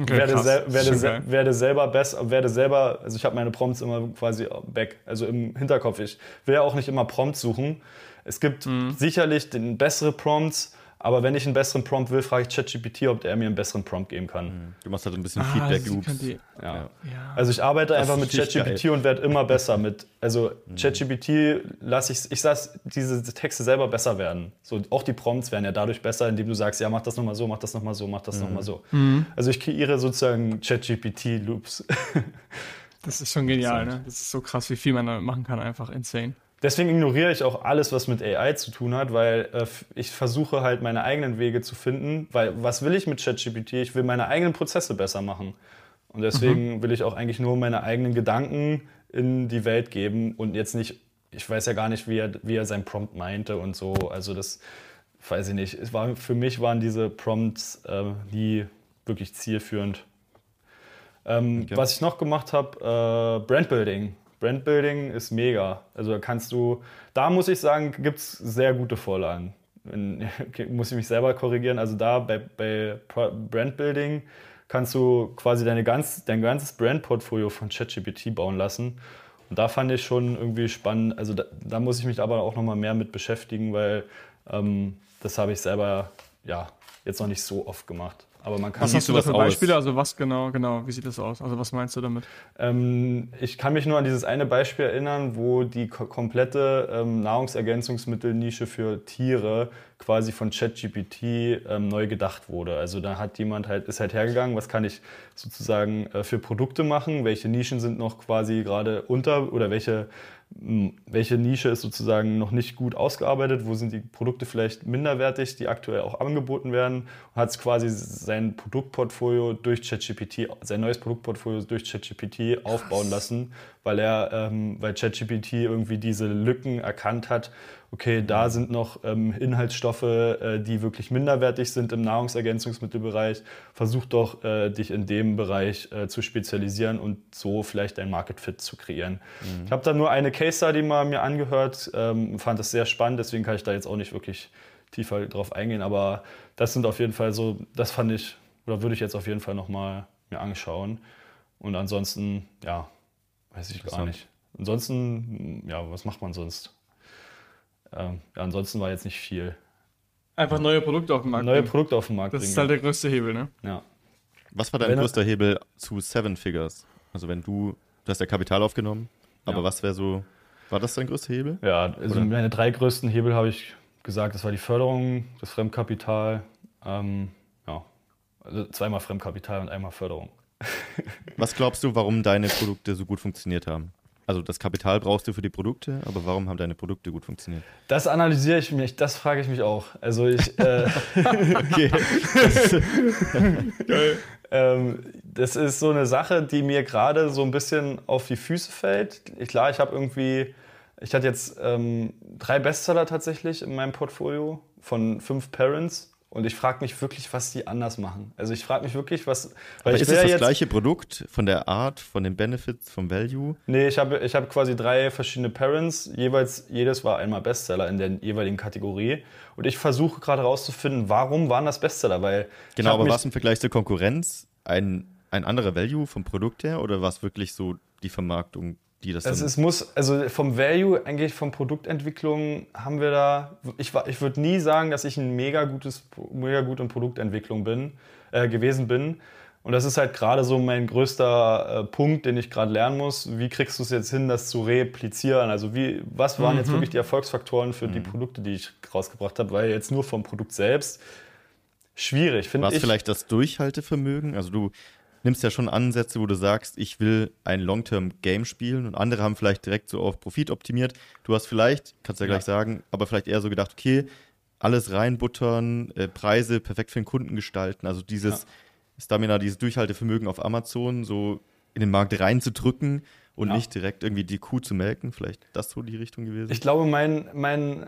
Okay, werde, sel werde, se werde, selber besser, werde selber, also ich habe meine Prompts immer quasi back, also im Hinterkopf. Ich will ja auch nicht immer Prompts suchen. Es gibt mhm. sicherlich den bessere Prompts, aber wenn ich einen besseren Prompt will, frage ich ChatGPT, ob der mir einen besseren Prompt geben kann. Mhm. Du machst halt ein bisschen ah, Feedback-Loops. Ja. ja. Also ich arbeite das einfach mit ChatGPT und werde immer besser mit. Also mhm. ChatGPT lasse ich, ich lasse diese Texte selber besser werden. So, auch die Prompts werden ja dadurch besser, indem du sagst, ja, mach das nochmal so, mach das nochmal so, mach das mhm. nochmal so. Mhm. Also ich kreiere sozusagen ChatGPT-Loops. Das ist schon genial, ne? Das ist so krass, wie viel man damit machen kann, einfach insane. Deswegen ignoriere ich auch alles, was mit AI zu tun hat, weil äh, ich versuche halt meine eigenen Wege zu finden, weil was will ich mit ChatGPT? Ich will meine eigenen Prozesse besser machen. Und deswegen mhm. will ich auch eigentlich nur meine eigenen Gedanken in die Welt geben und jetzt nicht, ich weiß ja gar nicht, wie er, wie er sein Prompt meinte und so. Also das weiß ich nicht. Es war, für mich waren diese Prompts äh, nie wirklich zielführend. Ähm, okay. Was ich noch gemacht habe, äh, Brandbuilding. Brandbuilding ist mega. Also da kannst du, da muss ich sagen, gibt es sehr gute Vorlagen. Okay, muss ich mich selber korrigieren. Also da bei, bei Brandbuilding kannst du quasi deine ganz, dein ganzes Brandportfolio von ChatGPT bauen lassen. Und da fand ich schon irgendwie spannend. Also da, da muss ich mich aber auch nochmal mehr mit beschäftigen, weil ähm, das habe ich selber ja jetzt noch nicht so oft gemacht. Aber man kann Was hast du da für aus? Beispiele? Also was genau, genau, wie sieht das aus? Also was meinst du damit? Ähm, ich kann mich nur an dieses eine Beispiel erinnern, wo die ko komplette ähm, Nahrungsergänzungsmittelnische für Tiere quasi von ChatGPT ähm, neu gedacht wurde. Also da hat jemand halt, ist halt hergegangen, was kann ich sozusagen äh, für Produkte machen, welche Nischen sind noch quasi gerade unter oder welche mh, welche Nische ist sozusagen noch nicht gut ausgearbeitet, wo sind die Produkte vielleicht minderwertig, die aktuell auch angeboten werden? Und hat quasi sein Produktportfolio durch ChatGPT, sein neues Produktportfolio durch ChatGPT aufbauen lassen, weil er, ähm, weil ChatGPT irgendwie diese Lücken erkannt hat. Okay, da sind noch ähm, Inhaltsstoffe, äh, die wirklich minderwertig sind im Nahrungsergänzungsmittelbereich. Versuch doch, äh, dich in dem Bereich äh, zu spezialisieren und so vielleicht ein Market Fit zu kreieren. Ich habe da nur eine Case Study mal mir angehört, ähm, fand das sehr spannend, deswegen kann ich da jetzt auch nicht wirklich tiefer drauf eingehen, aber das sind auf jeden Fall so, das fand ich, oder würde ich jetzt auf jeden Fall nochmal mir anschauen. Und ansonsten, ja, weiß ich gar nicht. Ansonsten, ja, was macht man sonst? Ähm, ja, ansonsten war jetzt nicht viel. Einfach neue Produkte auf den Markt. Neue bringen. Produkte auf den Markt das bringen. ist halt der größte Hebel, ne? ja. Was war dein Wenn er- größter Hebel zu Seven Figures? Also wenn du, du hast ja Kapital aufgenommen, aber Ja. was wäre so, war das dein größter Hebel? Ja, also Oder? meine drei größten Hebel habe ich gesagt, das war die Förderung, das Fremdkapital, ähm, ja, also zweimal Fremdkapital und einmal Förderung. Was glaubst du, warum deine Produkte so gut funktioniert haben? Also das Kapital brauchst du für die Produkte, aber warum haben deine Produkte gut funktioniert? Das analysiere ich mich, das frage ich mich auch. Also ich, äh, Okay. ähm, das ist so eine Sache, die mir gerade so ein bisschen auf die Füße fällt. Ich- Klar, ich habe irgendwie, ich hatte jetzt ähm, drei Bestseller tatsächlich in meinem Portfolio von fünf Parents. Und ich frage mich wirklich, was die anders machen. Also ich frage mich wirklich, was. Weil ist es ja das gleiche Produkt von der Art, von den Benefits, vom Value? Nee, ich habe ich hab quasi drei verschiedene Parents. Jeweils, jedes war einmal Bestseller in der jeweiligen Kategorie. Und ich versuche gerade herauszufinden, warum waren das Bestseller? Weil Genau, aber was im Vergleich zur Konkurrenz ein, ein anderer Value vom Produkt her oder war es wirklich so die Vermarktung, die das Also es muss, also vom Value, eigentlich von Produktentwicklung haben wir da, ich, ich würde nie sagen, dass ich ein mega gutes, mega gut in Produktentwicklung bin, äh, gewesen bin. Und das ist halt gerade so mein größter äh, Punkt, den ich gerade lernen muss. Wie kriegst du es jetzt hin, das zu replizieren? Also wie, was waren jetzt wirklich die Erfolgsfaktoren für die Produkte, die ich rausgebracht habe? Weil jetzt nur vom Produkt selbst schwierig, finde War es ich. vielleicht das Durchhaltevermögen? Also du nimmst ja schon Ansätze, wo du sagst, ich will ein Long-Term-Game spielen und andere haben vielleicht direkt so auf Profit optimiert. Du hast vielleicht, kannst ja gleich Ja. sagen, aber vielleicht eher so gedacht, okay, alles reinbuttern, äh, Preise perfekt für den Kunden gestalten. Also dieses Stamina, dieses Durchhaltevermögen auf Amazon so in den Markt reinzudrücken und Ja. nicht direkt irgendwie die Kuh zu melken. Vielleicht das so die Richtung gewesen. Ich glaube, mein, mein,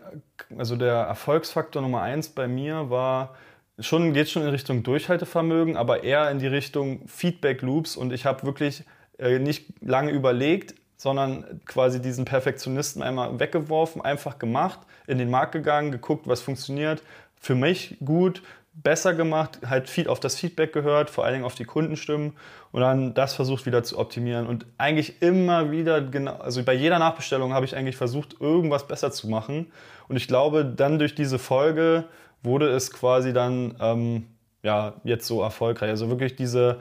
also der Erfolgsfaktor Nummer eins bei mir war schon, geht schon in Richtung Durchhaltevermögen, aber eher in die Richtung Feedback Loops. Und ich habe wirklich äh, nicht lange überlegt, sondern quasi diesen Perfektionisten einmal weggeworfen, einfach gemacht, in den Markt gegangen, geguckt, was funktioniert, für mich gut, besser gemacht, halt viel auf das Feedback gehört, vor allen Dingen auf die Kundenstimmen und dann das versucht wieder zu optimieren. Und eigentlich immer wieder genau, also bei jeder Nachbestellung habe ich eigentlich versucht, irgendwas besser zu machen. Und ich glaube, dann durch diese Folge wurde es quasi dann ähm, ja jetzt so erfolgreich. Also wirklich diese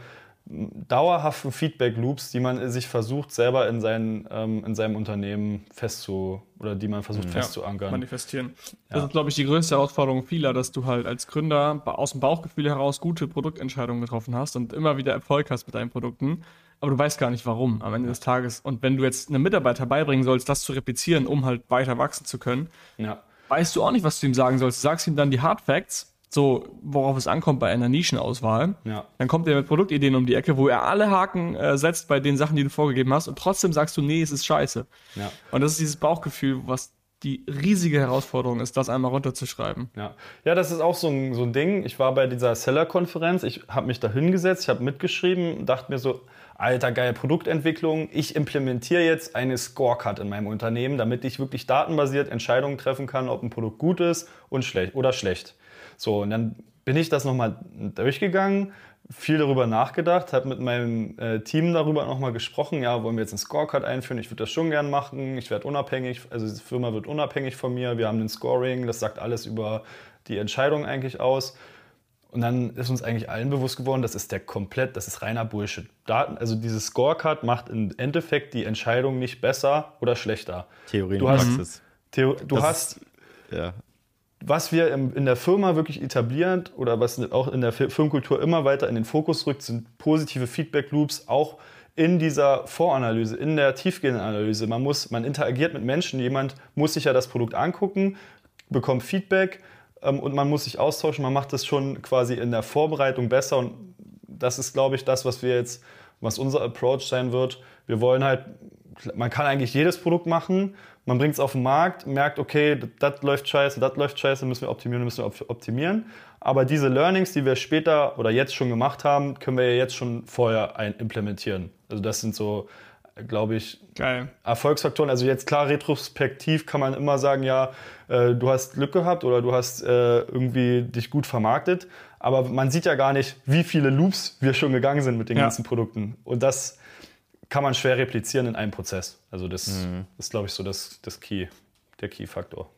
dauerhaften Feedback-Loops, die man sich versucht, selber in, sein, ähm, in seinem Unternehmen festzu oder die man versucht festzuankern. manifestieren. Das ist, glaube ich, die größte Herausforderung vieler, dass du halt als Gründer aus dem Bauchgefühl heraus gute Produktentscheidungen getroffen hast und immer wieder Erfolg hast mit deinen Produkten, aber du weißt gar nicht warum am Ende des Tages. Und wenn du jetzt einem Mitarbeiter beibringen sollst, das zu replizieren, um halt weiter wachsen zu können, ja. Weißt du auch nicht, was du ihm sagen sollst. Du sagst ihm dann die Hard Facts, so worauf es ankommt bei einer Nischenauswahl. Ja. Dann kommt er mit Produktideen um die Ecke, wo er alle Haken äh, setzt bei den Sachen, die du vorgegeben hast, und trotzdem sagst du, nee, es ist scheiße. Ja. Und das ist dieses Bauchgefühl, was die riesige Herausforderung ist, das einmal runterzuschreiben. Ja. ja, das ist auch so ein, so ein Ding. Ich war bei dieser Seller-Konferenz, ich habe mich da hingesetzt, ich habe mitgeschrieben, dachte mir so, alter, geil, Produktentwicklung, ich implementiere jetzt eine Scorecard in meinem Unternehmen, damit ich wirklich datenbasiert Entscheidungen treffen kann, ob ein Produkt gut ist und schlecht oder schlecht. So, und dann bin ich das nochmal durchgegangen, viel darüber nachgedacht, habe mit meinem äh, Team darüber nochmal gesprochen, ja, wollen wir jetzt einen Scorecard einführen, ich würde das schon gern machen, ich werde unabhängig, also die Firma wird unabhängig von mir, wir haben ein Scoring, das sagt alles über die Entscheidung eigentlich aus. Und dann ist uns eigentlich allen bewusst geworden, das ist der komplett, das ist reiner Bullshit. Daten, also dieses Scorecard macht im Endeffekt die Entscheidung nicht besser oder schlechter. Theorie du und hast, Praxis. Theo, du Das hast ist- Ja. was wir im, in der Firma wirklich etablieren oder was auch in der Fir- Firmenkultur immer weiter in den Fokus rückt, sind positive Feedback-Loops, auch in dieser Voranalyse, in der tiefgehenden Analyse. Man, muss, man interagiert mit Menschen, jemand muss sich ja das Produkt angucken, bekommt Feedback ähm, und man muss sich austauschen. Man macht das schon quasi in der Vorbereitung besser und das ist, glaube ich, das, was wir jetzt, was unser Approach sein wird. Wir wollen halt, man kann eigentlich jedes Produkt machen, man bringt es auf den Markt, merkt, okay, das läuft scheiße, das läuft scheiße, müssen wir optimieren, müssen wir op- optimieren. Aber diese Learnings, die wir später oder jetzt schon gemacht haben, können wir ja jetzt schon vorher implementieren. Also das sind so, glaube ich, Geil. Erfolgsfaktoren. Also jetzt klar, retrospektiv kann man immer sagen, ja, äh, du hast Glück gehabt oder du hast äh, irgendwie dich gut vermarktet. Aber man sieht ja gar nicht, wie viele Loops wir schon gegangen sind mit den Ja. ganzen Produkten. Und das kann man schwer replizieren in einem Prozess. Also das Mhm. ist, glaube ich, so das, das Key, der Key-Faktor.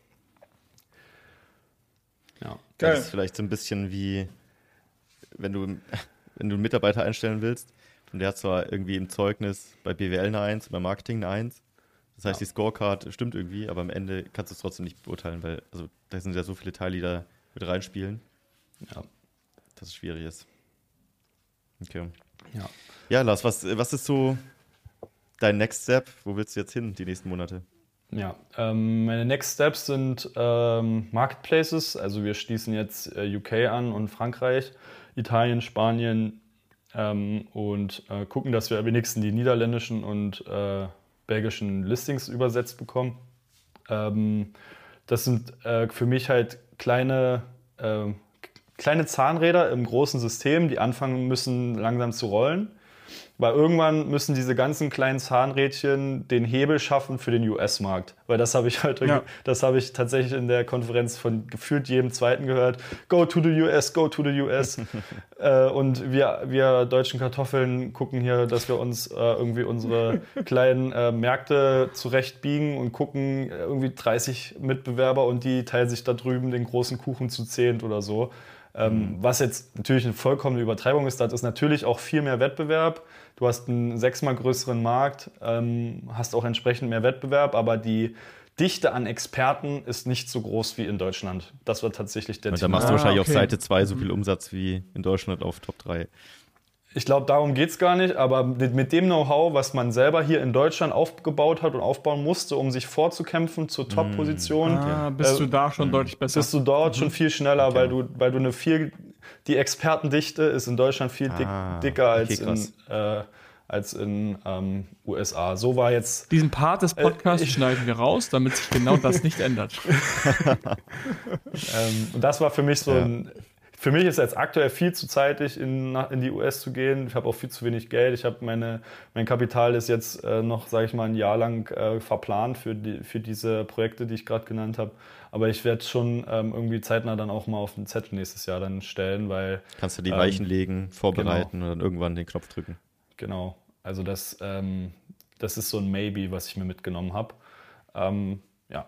Ja. Das ist vielleicht so ein bisschen wie, wenn du, wenn du einen Mitarbeiter einstellen willst und der hat zwar irgendwie im Zeugnis bei BWL eine 1, bei Marketing eine 1. Das heißt, die Scorecard stimmt irgendwie, aber am Ende kannst du es trotzdem nicht beurteilen, weil also, da sind ja so viele Teile, die da mit reinspielen, Ja. dass es schwierig ist. Okay. Ja. Ja, Lars, was, was ist so dein Next Step? Wo willst du jetzt hin die nächsten Monate? Ja, ähm, meine Next Steps sind ähm, Marketplaces. Also wir schließen jetzt äh, UK an und Frankreich, Italien, Spanien ähm, und äh, gucken, dass wir am wenigsten die niederländischen und äh, belgischen Listings übersetzt bekommen. Ähm, das sind äh, für mich halt kleine, äh, kleine Zahnräder im großen System, die anfangen müssen langsam zu rollen. Weil irgendwann müssen diese ganzen kleinen Zahnrädchen den Hebel schaffen für den US-Markt. Weil das habe ich heute, Ja. das habe ich tatsächlich in der Konferenz von gefühlt jedem Zweiten gehört. Go to the US, go to the US. äh, und wir, wir deutschen Kartoffeln gucken hier, dass wir uns äh, irgendwie unsere kleinen äh, Märkte zurechtbiegen und gucken äh, irgendwie 30 Mitbewerber und die teilen sich da drüben den großen Kuchen zu zehnt oder so. Ähm, Was jetzt natürlich eine vollkommene Übertreibung ist, das ist natürlich auch viel mehr Wettbewerb. Du hast einen sechsmal größeren Markt, ähm, hast auch entsprechend mehr Wettbewerb, aber die Dichte an Experten ist nicht so groß wie in Deutschland. Das war tatsächlich der Und da machst du Ah, wahrscheinlich okay. auf Seite 2 so viel Umsatz wie in Deutschland auf Top 3. Ich glaube, darum geht es gar nicht, aber mit, mit dem Know-how, was man selber hier in Deutschland aufgebaut hat und aufbauen musste, um sich vorzukämpfen zur Top-Position, Ah, bist Äh, du da schon deutlich besser? bist du dort schon viel schneller, weil du, weil du eine viel, die Expertendichte ist in Deutschland viel dick, Ah, dicker als okay, in, äh, als in ähm, USA. So war jetzt Diesen Part des Podcasts Äh, ich- schneiden wir raus, damit sich genau das nicht ändert. Ähm, und das war für mich so Ja. ein. Für mich ist jetzt aktuell viel zu zeitig, in, in die US zu gehen. Ich habe auch viel zu wenig Geld. Ich habe meine, mein Kapital ist jetzt äh, noch, sage ich mal, ein Jahr lang äh, verplant für, die, für diese Projekte, die ich gerade genannt habe. Aber ich werde schon ähm, irgendwie zeitnah dann auch mal auf den Zettel nächstes Jahr dann stellen, weil Kannst du die Ähm, Weichen legen, vorbereiten und dann irgendwann den Knopf drücken. Genau. Also das, ähm, das ist so ein Maybe, was ich mir mitgenommen habe. Ähm, ja.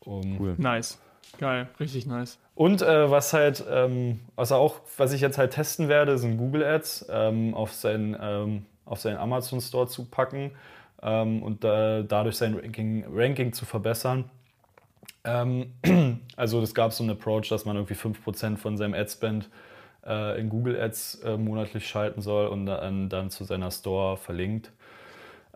Um, Cool. Nice. Geil, richtig nice. Und äh, was halt, ähm, also auch, was ich jetzt halt testen werde, sind Google Ads ähm, auf, seinen, ähm, auf seinen Amazon Store zu packen ähm, und äh, dadurch sein Ranking, Ranking zu verbessern. Ähm, also es gab so einen Approach, dass man irgendwie 5% von seinem Adspend äh, in Google Ads äh, monatlich schalten soll und dann, dann zu seiner Store verlinkt.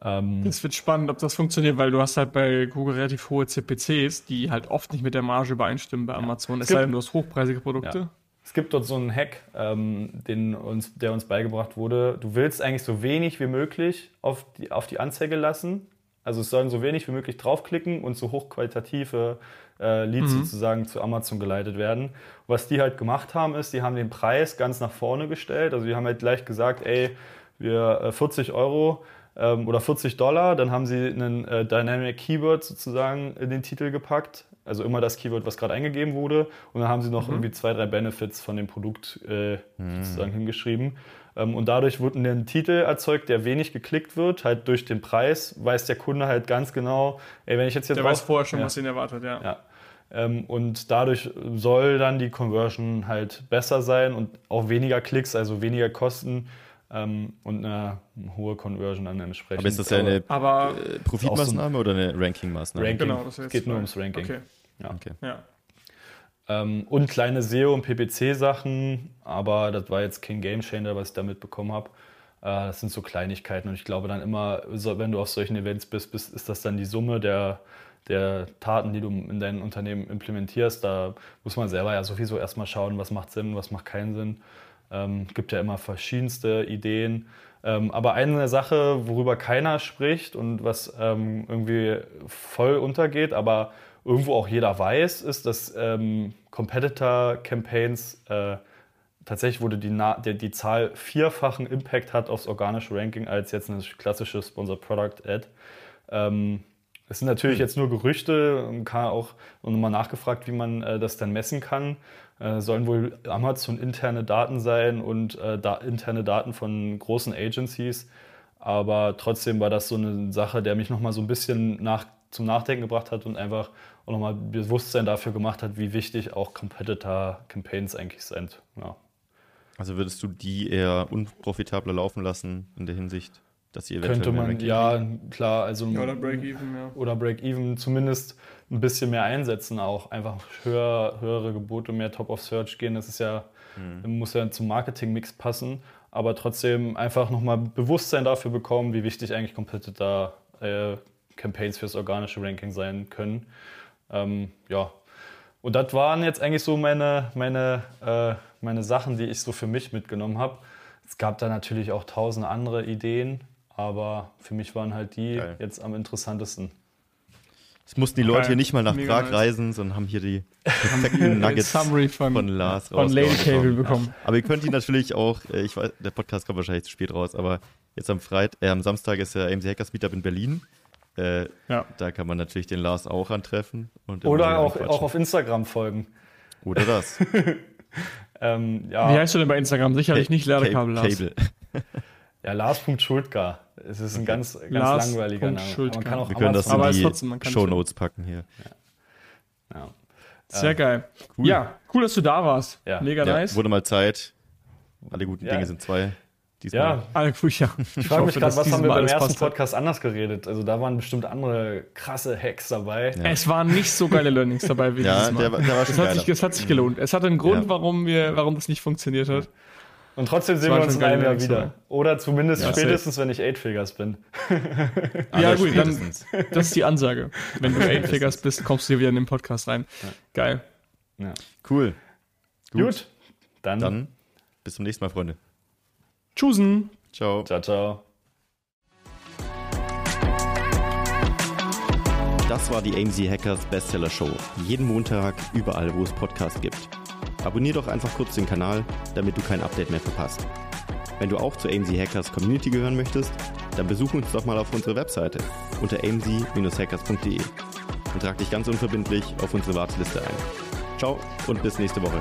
Ähm, Es wird spannend, ob das funktioniert, weil du hast halt bei Google relativ hohe CPCs, die halt oft nicht mit der Marge übereinstimmen bei Amazon. Es sei denn, du hast hochpreisige Produkte. Ja. Es gibt dort so einen Hack, ähm, den uns, der uns beigebracht wurde. Du willst eigentlich so wenig wie möglich auf die, auf die Anzeige lassen. Also es sollen so wenig wie möglich draufklicken und so hochqualitative äh, Leads sozusagen zu Amazon geleitet werden. Was die halt gemacht haben, ist, die haben den Preis ganz nach vorne gestellt. Also die haben halt gleich gesagt, ey, wir äh, 40 Euro ähm, oder 40 Dollar, dann haben sie einen äh, Dynamic Keyword sozusagen in den Titel gepackt. Also immer das Keyword, was gerade eingegeben wurde. Und dann haben sie noch irgendwie zwei, drei Benefits von dem Produkt äh, sozusagen hingeschrieben. Ähm, und dadurch wurde ein Titel erzeugt, der wenig geklickt wird. Halt durch den Preis weiß der Kunde halt ganz genau, ey, wenn ich jetzt hier Der drauf- weiß vorher schon, ja. was ihn erwartet, ja. Ja. Ähm, und dadurch soll dann die Conversion halt besser sein und auch weniger Klicks, also weniger Kosten ähm, und eine hohe Conversion dann entsprechend. Aber ist das ja eine Aber äh, Profitmaßnahme oder eine Ranking-Maßnahme? Ranking. genau, das Es jetzt geht nur ums Ranking. Okay. Ja. Okay. Ja. Ähm, und kleine SEO- und PPC-Sachen, aber das war jetzt kein Gamechanger, was ich da mitbekommen habe. Äh, das sind so Kleinigkeiten und ich glaube dann immer, so, wenn du auf solchen Events bist, bist, ist das dann die Summe der, der Taten, die du in deinem Unternehmen implementierst. Da muss man selber ja sowieso erstmal schauen, was macht Sinn, was macht keinen Sinn. Ähm, gibt ja immer verschiedenste Ideen. Ähm, aber eine Sache, worüber keiner spricht und was ähm, irgendwie voll untergeht, aber irgendwo auch jeder weiß, ist, dass ähm, Competitor-Campaigns äh, tatsächlich wurde die, Na die, die Zahl vierfachen Impact hat aufs organische Ranking als jetzt eine klassische Sponsored Product Ad. Ähm, es sind natürlich jetzt nur Gerüchte und kann auch und nochmal nachgefragt, wie man äh, das dann messen kann. Äh, sollen wohl Amazon interne Daten sein und äh, da, interne Daten von großen Agencies. Aber trotzdem war das so eine Sache, der mich nochmal so ein bisschen nach, zum Nachdenken gebracht hat und einfach auch nochmal Bewusstsein dafür gemacht hat, wie wichtig auch Competitor-Campaigns eigentlich sind. Ja. Also würdest du die eher unprofitabler laufen lassen in der Hinsicht, dass sie eventuell Könnte mehr man, ja, klar, also ja oder Break-Even, ja. oder Break-Even zumindest ein bisschen mehr einsetzen, auch einfach höher, höhere Gebote, mehr Top of Search gehen. Das ist ja, muss ja zum Marketing-Mix passen, aber trotzdem einfach nochmal Bewusstsein dafür bekommen, wie wichtig eigentlich Competitor äh, Campaigns fürs organische Ranking sein können. Ähm, ja. Und das waren jetzt eigentlich so meine, meine, äh, meine Sachen, die ich so für mich mitgenommen habe. Es gab da natürlich auch tausend andere Ideen, aber für mich waren halt die Geil. jetzt am interessantesten. Es mussten die Leute hier nicht mal nach Mega Prag nice. reisen, sondern haben hier die perfekten Nuggets Summary von, von Lars von Lady Cable bekommen. Aber ihr könnt ihn natürlich auch, äh, ich weiß, der Podcast kommt wahrscheinlich zu spät raus, aber jetzt am Freitag, äh, am Samstag ist der AMC Hackers Meetup in Berlin. Äh, Ja. Da kann man natürlich den Lars auch antreffen. Und Oder auch, auch auf Instagram folgen. Oder das. Ähm, Wie ja, heißt du denn bei Instagram? Sicherlich nicht Ladekabel, Lars. Cable. ja Lars.schuldgar. Es ist ein ganz, ganz Lars. langweiliger Name. Man kann auch Wir können das in die trotzdem, man kann Show Notes packen hier. ja. Sehr geil. Cool. Ja, cool, dass du da warst. Ja. Mega Ja, nice. Wurde mal Zeit. Alle guten Ja. Dinge sind zwei. Diesmal. ja, Alle ja. ich frage mich gerade, was haben wir beim ersten Podcast? Podcast anders geredet? Also da waren bestimmt andere krasse Hacks dabei. Ja. Es waren nicht so geile Learnings dabei wie Ja, dieses Mal. der, war- der war schon das, hat sich, das hat sich gelohnt. Es hatte einen Grund, Ja. warum, wir, warum das nicht funktioniert hat. Und trotzdem sehen wir uns in einem Jahr wieder. Oder zumindest Ja, spätestens, wenn ich Eight Figures bin. Ja, gut, dann, spätestens. das ist die Ansage. Wenn du Eight Figures bist, kommst du hier wieder in den Podcast rein. Geil. Ja. Cool. Gut. Dann, Dann bis zum nächsten Mal, Freunde. Tschüssen. Ciao. ciao, ciao. Das war die AMZ Hackers Bestseller Show. Jeden Montag, überall, wo es Podcasts gibt. Abonnier doch einfach kurz den Kanal, damit du kein Update mehr verpasst. Wenn du auch zur AMZ Hackers Community gehören möchtest, dann besuch uns doch mal auf unserer Webseite unter amz-hackers.de und trag dich ganz unverbindlich auf unsere Warteliste ein. Ciao und bis nächste Woche.